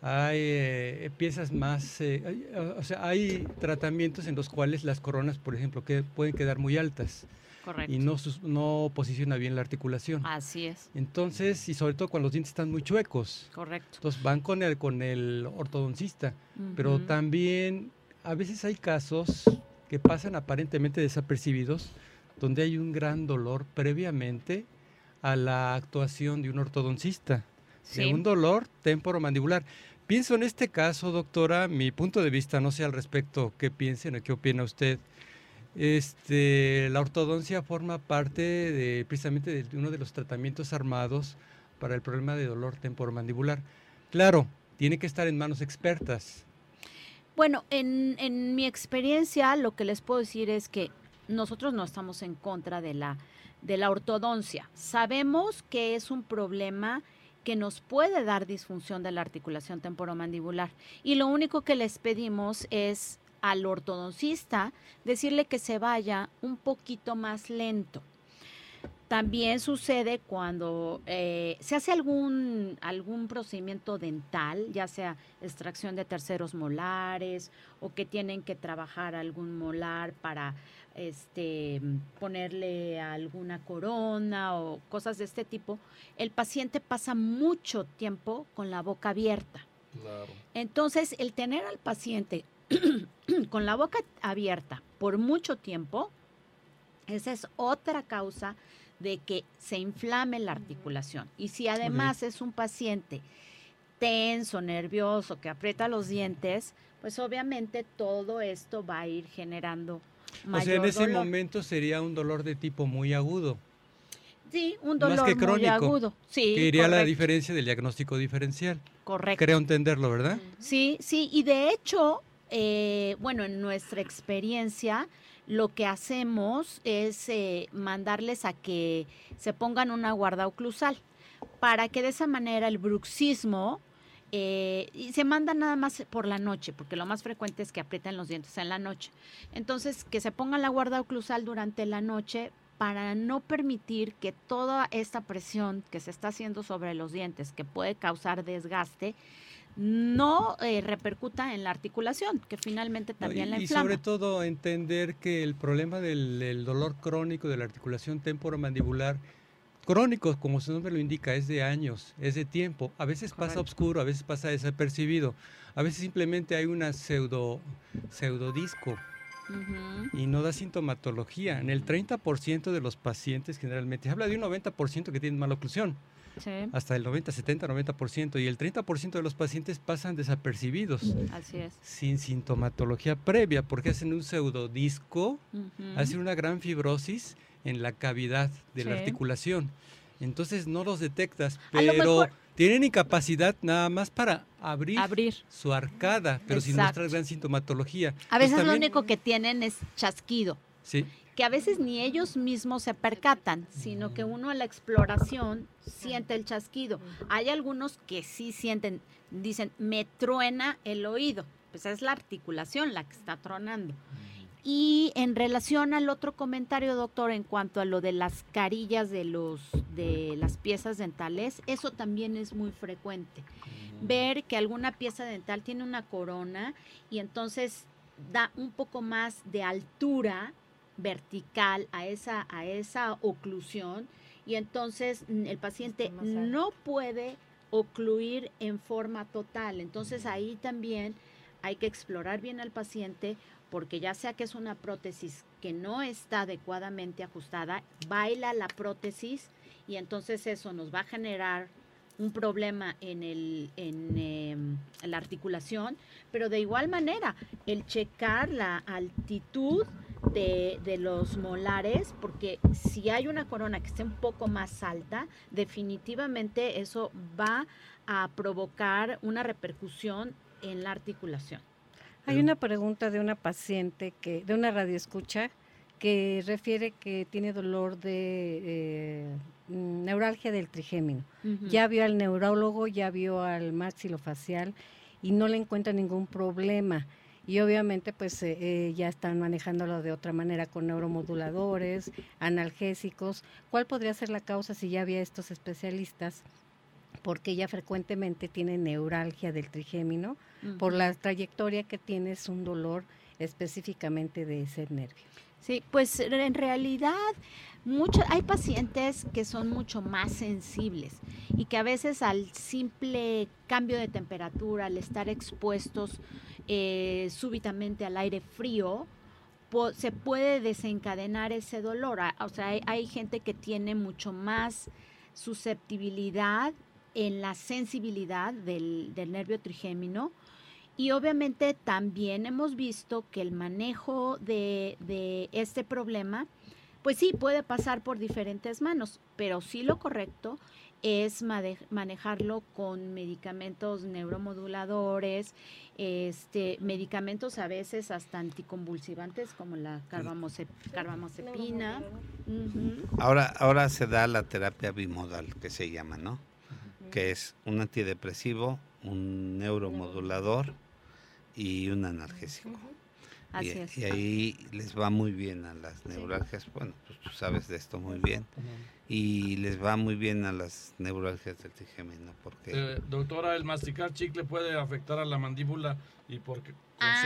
hay eh, piezas más, eh, hay- o sea, hay tratamientos en los cuales las coronas, por ejemplo, que pueden quedar muy altas Correcto. y no, no posiciona bien la articulación. Así es, Entonces, y sobre todo cuando los dientes están muy chuecos, correcto. entonces van con el, con el ortodoncista, pero Ujú. también a veces hay casos que pasan aparentemente desapercibidos, donde hay un gran dolor previamente a la actuación de un ortodoncista, Sí. de un dolor temporomandibular. Pienso en este caso, doctora, mi punto de vista, no sé al respecto qué piensen o qué opina usted. Este, la ortodoncia forma parte de precisamente de uno de los tratamientos armados para el problema de dolor temporomandibular. Claro, tiene que estar en manos expertas. Bueno, en, en mi experiencia lo que les puedo decir es que nosotros no estamos en contra de la, de la ortodoncia. Sabemos que es un problema que nos puede dar disfunción de la articulación temporomandibular y lo único que les pedimos es al ortodoncista decirle que se vaya un poquito más lento. También sucede cuando eh, se hace algún, algún procedimiento dental, ya sea extracción de terceros molares o que tienen que trabajar algún molar para este, ponerle alguna corona o cosas de este tipo, el paciente pasa mucho tiempo con la boca abierta. Entonces, el tener al paciente <clears throat> con la boca abierta por mucho tiempo, esa es otra causa de que se inflame la articulación. Y si además es un paciente tenso, nervioso, que aprieta los dientes, pues obviamente todo esto va a ir generando mayor O sea, en ese momento sería un dolor de tipo muy agudo. Sí, un dolor muy agudo. Sí, que iría la diferencia del diagnóstico diferencial. Correcto. Creo entenderlo, ¿verdad? Sí, sí, y de hecho, eh, bueno, en nuestra experiencia, lo que hacemos es eh, mandarles a que se pongan una guarda oclusal para que de esa manera el bruxismo eh, se manda nada más por la noche, porque lo más frecuente es que aprietan los dientes en la noche. Entonces, que se pongan la guarda oclusal durante la noche para no permitir que toda esta presión que se está haciendo sobre los dientes, que puede causar desgaste, no eh, repercuta en la articulación, que finalmente también la inflama. Y sobre todo entender que el problema del, dolor crónico de la articulación temporomandibular, crónico, como su nombre lo indica, es de años, es de tiempo. A veces pasa oscuro, a veces pasa desapercibido, a veces simplemente hay una pseudo, pseudodisco y no da sintomatología. En el 30% de los pacientes generalmente, se habla de un 90% que tienen mala oclusión hasta el 90, 70, 90%, y el 30% de los pacientes pasan desapercibidos. Así es. Sin sintomatología previa, porque hacen un pseudodisco, hacen una gran fibrosis en la cavidad de la articulación. Entonces no los detectas, pero tienen incapacidad nada más para abrir, su arcada, pero sin mostrar gran sintomatología. A veces lo único que tienen es chasquido. Sí que a veces ni ellos mismos se percatan, sino que uno a la exploración siente el chasquido. Hay algunos que sí sienten, dicen, me truena el oído. Pues es la articulación la que está tronando. Y en relación al otro comentario, doctor, en cuanto a lo de las carillas de los de las piezas dentales, eso también es muy frecuente. Ver que alguna pieza dental tiene una corona y entonces da un poco más de altura vertical a esa, a esa oclusión. Y entonces el paciente no puede ocluir en forma total. Entonces ahí también hay que explorar bien al paciente porque ya sea que es una prótesis que no está adecuadamente ajustada, baila la prótesis y entonces eso nos va a generar un problema en, el, en em, la articulación, pero de igual manera el checar la altitud de, los molares, porque si hay una corona que esté un poco más alta, definitivamente eso va a provocar una repercusión en la articulación. Hay una pregunta de una paciente que, de una radioescucha, que refiere que tiene dolor de eh, neuralgia del trigémino. Ya vio al neurólogo, ya vio al maxilofacial y no le encuentra ningún problema y obviamente pues eh, eh, ya están manejándolo de otra manera con neuromoduladores, analgésicos. ¿Cuál podría ser la causa si ya había estos especialistas? Porque ella frecuentemente tiene neuralgia del trigémino, por la trayectoria que tiene es un dolor específicamente de ese nervio. Sí, pues en realidad mucho, hay pacientes que son mucho más sensibles y que a veces al simple cambio de temperatura, al estar expuestos eh, súbitamente al aire frío, se puede desencadenar ese dolor. O sea, hay, gente que tiene mucho más susceptibilidad en la sensibilidad del, nervio trigémino. Y obviamente también hemos visto que el manejo de, de, este problema, pues sí, puede pasar por diferentes manos, pero sí lo correcto es manejarlo con medicamentos neuromoduladores, este, medicamentos a veces hasta anticonvulsivantes como la carbamazepina. Ahora, ahora se da la terapia bimodal que se llama, ¿no? Que es un antidepresivo, un neuromodulador y un analgésico. Así y, es. y ahí les va muy bien a las neuralgias. Bueno, pues tú sabes de esto muy bien. Y les va muy bien a las neuralgias del trigémino porque Eh, doctora, ¿el masticar chicle puede afectar a la mandíbula y por qué- Ay,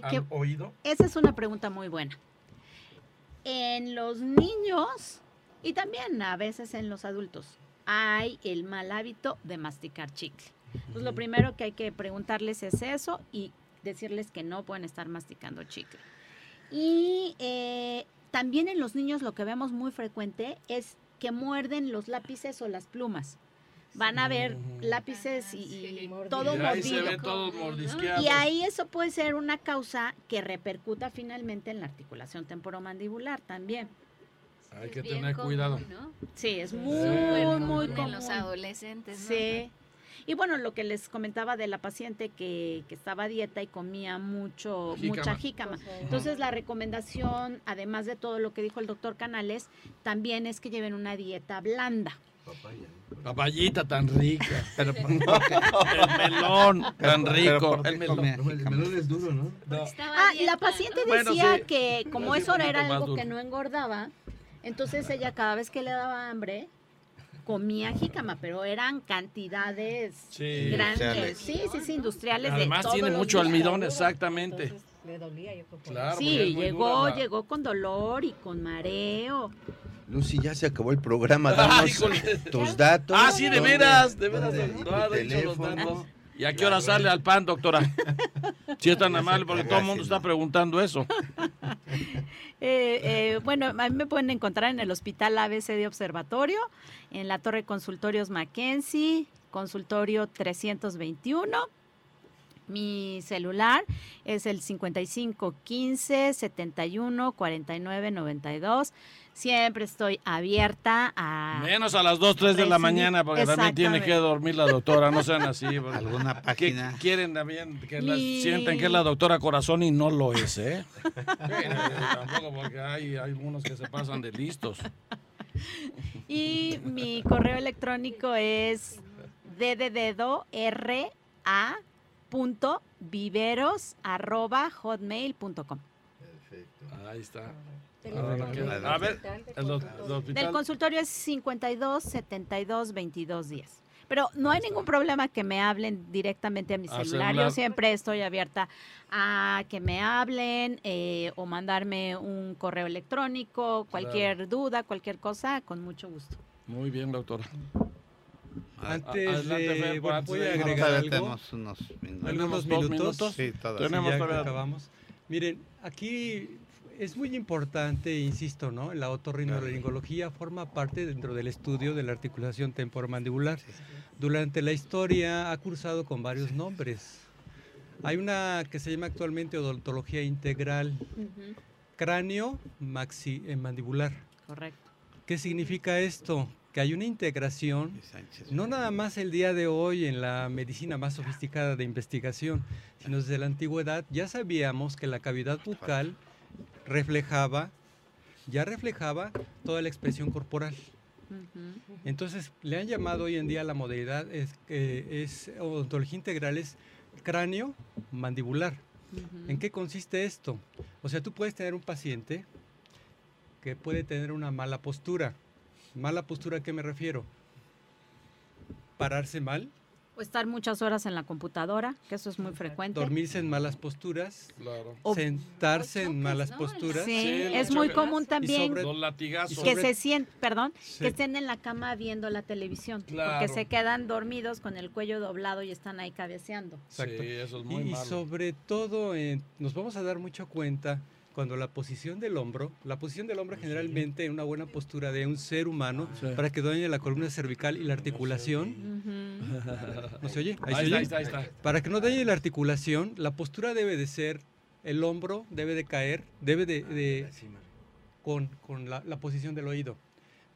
consecuencia al oído? Esa es una pregunta muy buena. En los niños y también a veces en los adultos hay el mal hábito de masticar chicle. Entonces lo primero que hay que preguntarles es eso y decirles que no pueden estar masticando chicle. Y eh, también en los niños lo que vemos muy frecuente es que muerden los lápices o las plumas. Van a ver lápices y, y Sí, todo Y ahí se mordido. ve todo mordisqueado. Y ahí eso puede ser una causa que repercuta finalmente en la articulación temporomandibular también. Hay que tener común, cuidado. ¿no? Sí, es muy, muy, común común. en los adolescentes, ¿no? Sí. Y bueno, lo que les comentaba de la paciente que, que estaba a dieta y comía mucho, mucha Jícama. Entonces la recomendación, además de todo lo que dijo el doctor Canales, también es que lleven una dieta blanda. Papayita tan rica. <laughs> Pero ¿por qué? el melón tan rico. ¿por qué El melón. No, el es duro, ¿no? No. Ah, la paciente Bueno, decía sí. que como eso era algo que no engordaba, entonces ella cada vez que le daba hambre comía jícama, pero eran cantidades Sí. grandes. Sí, sí, sí, industriales. de Además todos tiene los mucho días. almidón, exactamente. Entonces, le dolía, yo creo. por Claro. Sí, llegó, la- llegó con dolor y con mareo. Lucy, ya se acabó el programa. <laughs> Danos híjole. tus datos. Ah, sí, de ¿Dónde- veras, de veras. dónde- No, tu ha dicho los teléfono? datos. ¿Y a qué hora sale al pan, doctora? <laughs> Si es tan amable, porque todo el mundo está preguntando eso. <laughs> Eh, eh, bueno, a mí me pueden encontrar en el Hospital ABC de Observatorio, en la Torre Consultorios Mackenzie, consultorio 321. Mi celular es el 55 15 71 49 92. Siempre estoy abierta a. Menos a las 2, 3 de la mañana, porque también tiene que dormir la doctora, no sean así. <laughs> alguna que página quieren también que la- Mi- sienten que es la doctora corazón y no lo es, ¿eh? <laughs> Eh, Tampoco porque hay, hay algunos que se pasan de listos. Y mi correo electrónico es hotmail.com. Ahí está. Hospital a ver, el, Del consultorio es 52 72 22 días. Pero no hay ningún problema que me hablen directamente a mi celular. celular. Yo siempre estoy abierta a que me hablen eh, o mandarme un correo electrónico, cualquier duda, cualquier cosa, con mucho gusto. Muy bien, doctora. Antes adelante, de, antes voy a agregar algo. tenemos unos minutos. Dos minutos. Sí, todavía. Sí, Tenemos ya acabamos. Miren, aquí es muy importante, insisto, ¿no? La otorrinolaringología forma parte dentro del estudio de la articulación temporomandibular. Durante la historia ha cursado con varios nombres. Hay una que se llama actualmente odontología integral cráneo maxi eh, mandibular. Correcto. ¿Qué significa esto? Que hay una integración no nada más el día de hoy en la medicina más sofisticada de investigación, sino desde la antigüedad ya sabíamos que la cavidad bucal reflejaba, ya reflejaba toda la expresión corporal. Entonces le han llamado hoy en día la modalidad es, que es odontología integral es cráneo mandibular. ¿En qué consiste esto? O sea, tú puedes tener un paciente que puede tener una mala postura. ¿Mala postura a qué me refiero? Pararse mal, O estar muchas horas en la computadora, que eso es muy frecuente. dormirse en malas posturas, Claro. O- sentarse o en malas ¿no? posturas. Sí, Sí, es muy choques. común también sobre- que latigazos. se sienten, perdón, Sí. que estén en la cama viendo la televisión, Claro. porque se quedan dormidos con el cuello doblado y están ahí cabeceando. Exacto. Sí, eso es Y, muy y malo. sobre todo eh, nos vamos a dar mucho cuenta cuando la posición del hombro, la posición del hombro generalmente en una buena postura de un ser humano Sí. para que dañe la columna cervical y la articulación. ¿No se oye? Ahí Ahí se está, oye. ahí está, ahí está. Para que no dañe la articulación, la postura debe de ser, el hombro debe de caer, debe de, de- con, con la, la posición del oído.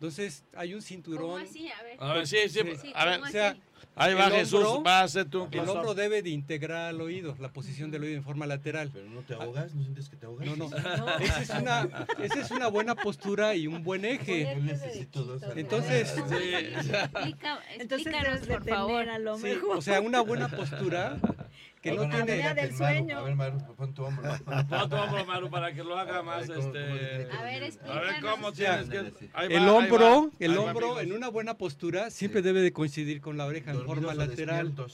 Entonces hay un ¿Cómo cinturón, así? A ver. A ver, sí, sí. Sí. A ver, ¿cómo o sea, ahí va el Jesús, hombro- va a hacer tu el hombro debe de integrar al oído, la posición del oído en forma lateral. Pero no te ahogas, ¿no sientes que te ahogas? No, no. <laughs> Esa es una, esa es una buena postura y un buen eje. Yo necesito dos. Entonces, Explica, Entonces explícanos, de por favor. a lo Sí, mejor o sea, una buena postura que no tiene... del sueño. A ver, Maru, pon tu hombro. <laughs> Pon tu hombro, Maru, para que lo haga más, ¿cómo- cómo este... tiene que A ver, venir? A ver cómo Ya. tienes que... Ahí va, El hombro, el hombro en una buena postura siempre debe de coincidir con la oreja en ¿Dormidos forma lateral. No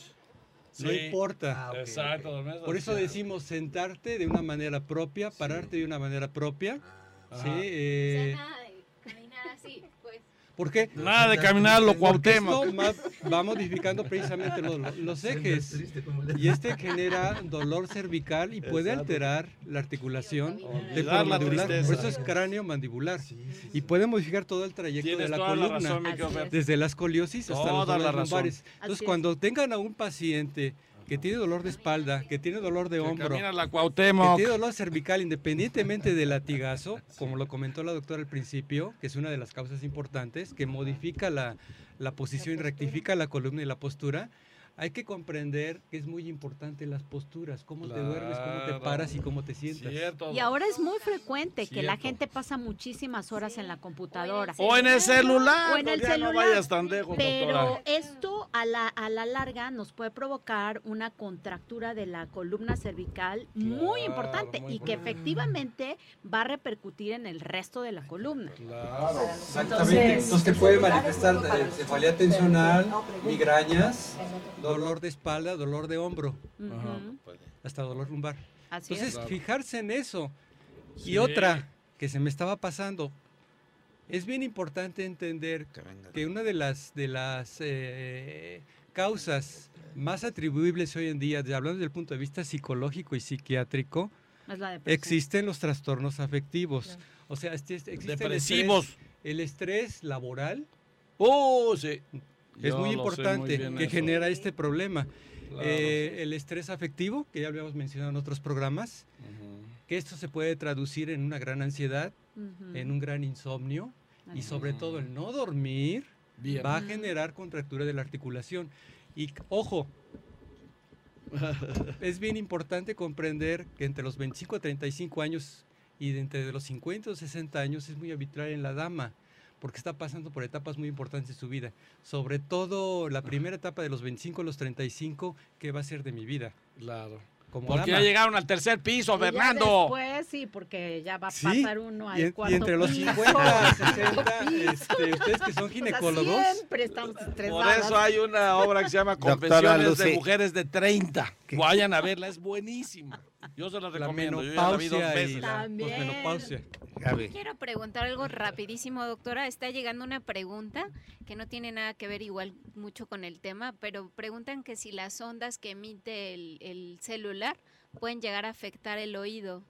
Sí. importa. Ah, Exacto. Por eso decimos sentarte de una manera propia, pararte de una manera propia. Ah. Eh, nada de caminar así, pues. ¿Por qué? Nada de caminar lo Porque Cuauhtémoc. va modificando precisamente los, los ejes. triste, ¿cómo le- Y este genera dolor cervical y puede Exacto. alterar la articulación temporomandibular. la Por eso es cráneo mandibular. Sí, sí, Y puede modificar todo el trayecto de la columna. razón. Desde la escoliosis hasta los dolores razón. lumbares. Entonces, es. cuando tengan a un paciente que tiene dolor de espalda, que tiene dolor de hombro, la que tiene dolor cervical independientemente del latigazo, como lo comentó la doctora al principio, que es una de las causas importantes, que modifica la, la posición y rectifica la columna y la postura, hay que comprender que es muy importante las posturas, cómo te duermes, cómo te paras y cómo te sientas. Cierto. Y ahora es muy frecuente que la gente pasa muchísimas horas en la computadora. O en el celular. O en el celular. No vayas tan lejos, Pero doctora. esto a la, a la larga nos puede provocar una contractura de la columna cervical muy Claro, importante muy y que efectivamente va a repercutir en el resto de la columna. Claro. Exactamente. Entonces te puede manifestar cefalea tensional, migrañas, dolor de espalda, dolor de hombro, hasta dolor lumbar. Así Entonces, es. Fijarse en eso. Sí. Y otra que se me estaba pasando, es bien importante entender Que una de las, de las eh, causas más atribuibles hoy en día, de- hablando desde el punto de vista psicológico y psiquiátrico, Es la depresión. existen los trastornos afectivos. O sea, este- existe el estrés, el estrés laboral Oh, sí. Es muy importante que eso. genera este problema. Claro. Eh, el estrés afectivo, que ya habíamos mencionado en otros programas, que esto se puede traducir en una gran ansiedad, en un gran insomnio y sobre todo el no dormir Bien. va a generar contractura de la articulación. Y ojo, es bien importante comprender que entre los 25 a 35 años y de entre los 50 a 60 años es muy habitual en la dama, porque está pasando por etapas muy importantes de su vida. Sobre todo la primera etapa de los 25 a los 35, ¿qué va a ser de mi vida? Claro. Como Porque ya llegaron al tercer piso, Y ya Fernando. Después sí, porque ya va a Sí, pasar uno al Y, en- y cuarto entre los piso. 50 a 60, este, ustedes que son O sea, ginecólogos, siempre estamos Por estresadas. eso hay una obra que se llama Doctora Confesiones de Lucy. Mujeres de 30. ¿Qué? Vayan a verla, es buenísima. Yo se la la recomiendo. Yo ya la vi dos veces. la. Quiero preguntar algo rapidísimo, doctora. Está llegando una pregunta que no tiene nada que ver igual mucho con el tema, pero preguntan que si las ondas que emite el, el celular pueden llegar a afectar el oído.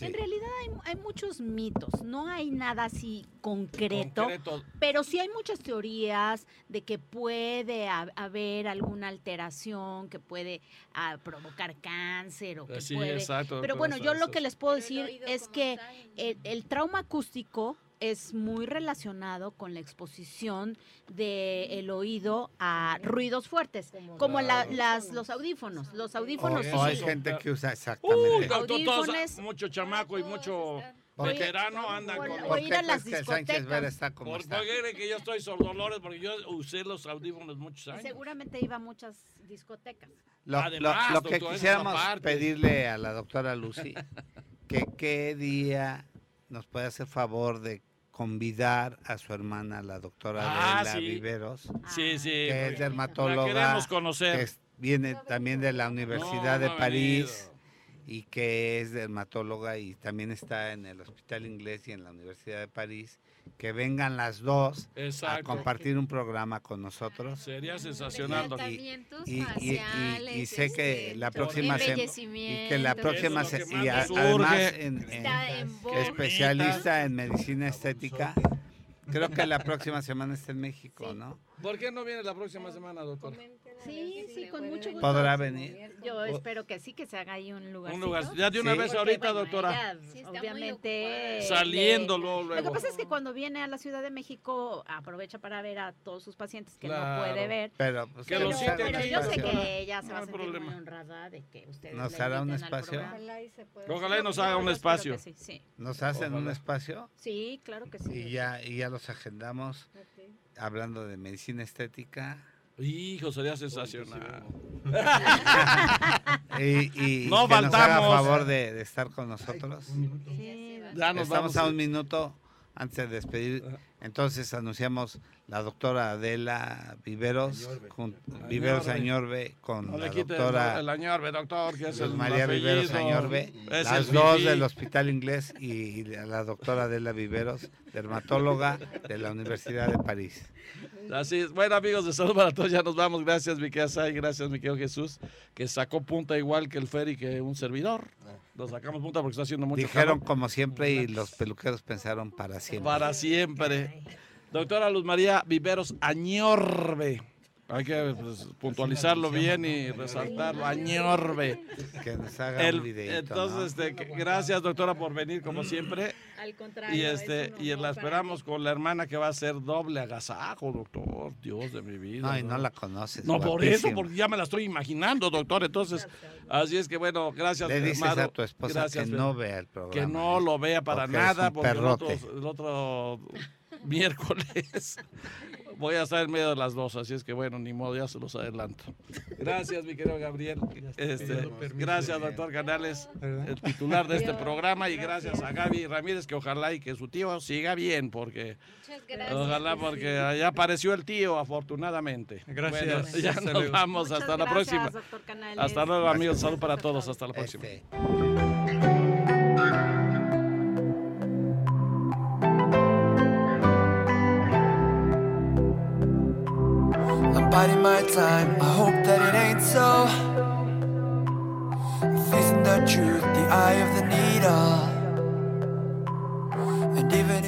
En realidad hay, hay muchos mitos, no hay nada así concreto, Concreto. pero sí hay muchas teorías de que puede ha- haber alguna alteración que puede ah, provocar cáncer o que Sí, puede... exacto. Pero bueno, yo lo que es- les puedo decir es que el trauma acústico es muy relacionado con la exposición del oído a ruidos fuertes, como la- las, los audífonos. Los O, audífonos sí, o hay sí. gente que usa exactamente. todos- Audífonos. mucho chamaco y mucho Oye, veterano andan con... o ¿Por ir qué a las discotecas. Está como ¿Por está? creen que yo estoy sordolores? Porque yo usé los audífonos muchos años. Seguramente iba a muchas discotecas. Lo, Además, lo- lo que quisiéramos pedirle a la doctora Lucy, que qué día nos puede hacer favor de convidar a su hermana, la doctora Ah, Adela sí. Viveros, Sí, sí. que es La dermatóloga, queremos que conocer. es- viene también de la Universidad No, de no París y que es dermatóloga y también está en el Hospital Inglés y en la Universidad de París, que vengan las dos a compartir un programa con nosotros. Sería sensacional, Y, y- y- y faciales, sé que este, la próxima semana y que la próxima es que y a- además en, especialista en medicina estética creo que la próxima semana está en México no ¿Por qué no viene la próxima semana, doctor? Sí, sí, con mucho gusto. podrá venir Yo espero que sí, que se haga ahí un lugar. Un lugar. Ya de una Sí. vez ahorita, doctora. Sí, está muy obviamente. Saliendo le- luego, Lo luego. que pasa es que cuando viene a la Ciudad de México aprovecha para ver a todos sus pacientes que Claro. no puede ver. pero pues, Que Pero, un pero aquí, yo sé que ella se No va a sentir muy problema. honrada de que ustedes ¿Nos hará un espacio? Ojalá y se pueda. Ojalá y nos haga un espacio. Sí, sí. nos hacen un Ojalá. espacio Sí, claro que sí. y ya y ya los agendamos hablando de medicina estética Hijo, sería sensacional. <laughs> y, y no que faltamos. Nos haga favor de, de, estar con nosotros. Sí, ya nos Estamos vamos. a un minuto antes de despedir. Entonces anunciamos la doctora Adela Viveros, Añorbe. con, Viveros Añorbe, con No la doctora el añorbe, doctor, que es Luz el María Viveros apellido. Añorbe, Es las dos del Hospital Inglés y la doctora Adela Viveros, dermatóloga de la Universidad de París. Así es. Bueno, amigos de Salud para Todos, ya nos vamos. Gracias, mi querida Sai, gracias, mi querido Jesús, que sacó punta igual que el Ferry que un servidor. Nos sacamos punta porque está haciendo mucho Dijeron calor. como siempre y los peluqueros pensaron para siempre. Para siempre. Doctora Luz María Viveros Añorbe. Hay que pues, puntualizarlo bien y resaltarlo. Añorbe. Que nos haga El- un videito, entonces, ¿no? este, que- gracias, doctora, por venir como siempre. Al contrario. Y es este y la esperamos con la hermana que va a ser doble agasajo, doctor. Dios de mi vida. No, y no la conoces. No, por eso, porque ya me la estoy imaginando, doctor. Entonces, así es que bueno, gracias. Le dices hermano. a tu esposa Gracias, que no vea el programa. que no lo vea para Porque nada, porque el otro, perrote. el otro <laughs> miércoles voy a estar en medio de las dos, así es que bueno, ni modo, ya se los adelanto. Gracias, mi querido Gabriel. Este, gracias, doctor Canales, ¿Verdad? el titular de este programa, y gracias a Gaby Ramírez, que ojalá y que su tío siga bien, porque Muchas gracias. ojalá porque allá apareció el tío, afortunadamente. Gracias. Bueno, ya Hasta nos luego. vamos, Muchas hasta la gracias, próxima. doctor Canales. Hasta luego, amigos. Salud para todos. Hasta la próxima. Este, biding my time. I hope that it ain't so. Facing the truth, the eye of the needle. And even if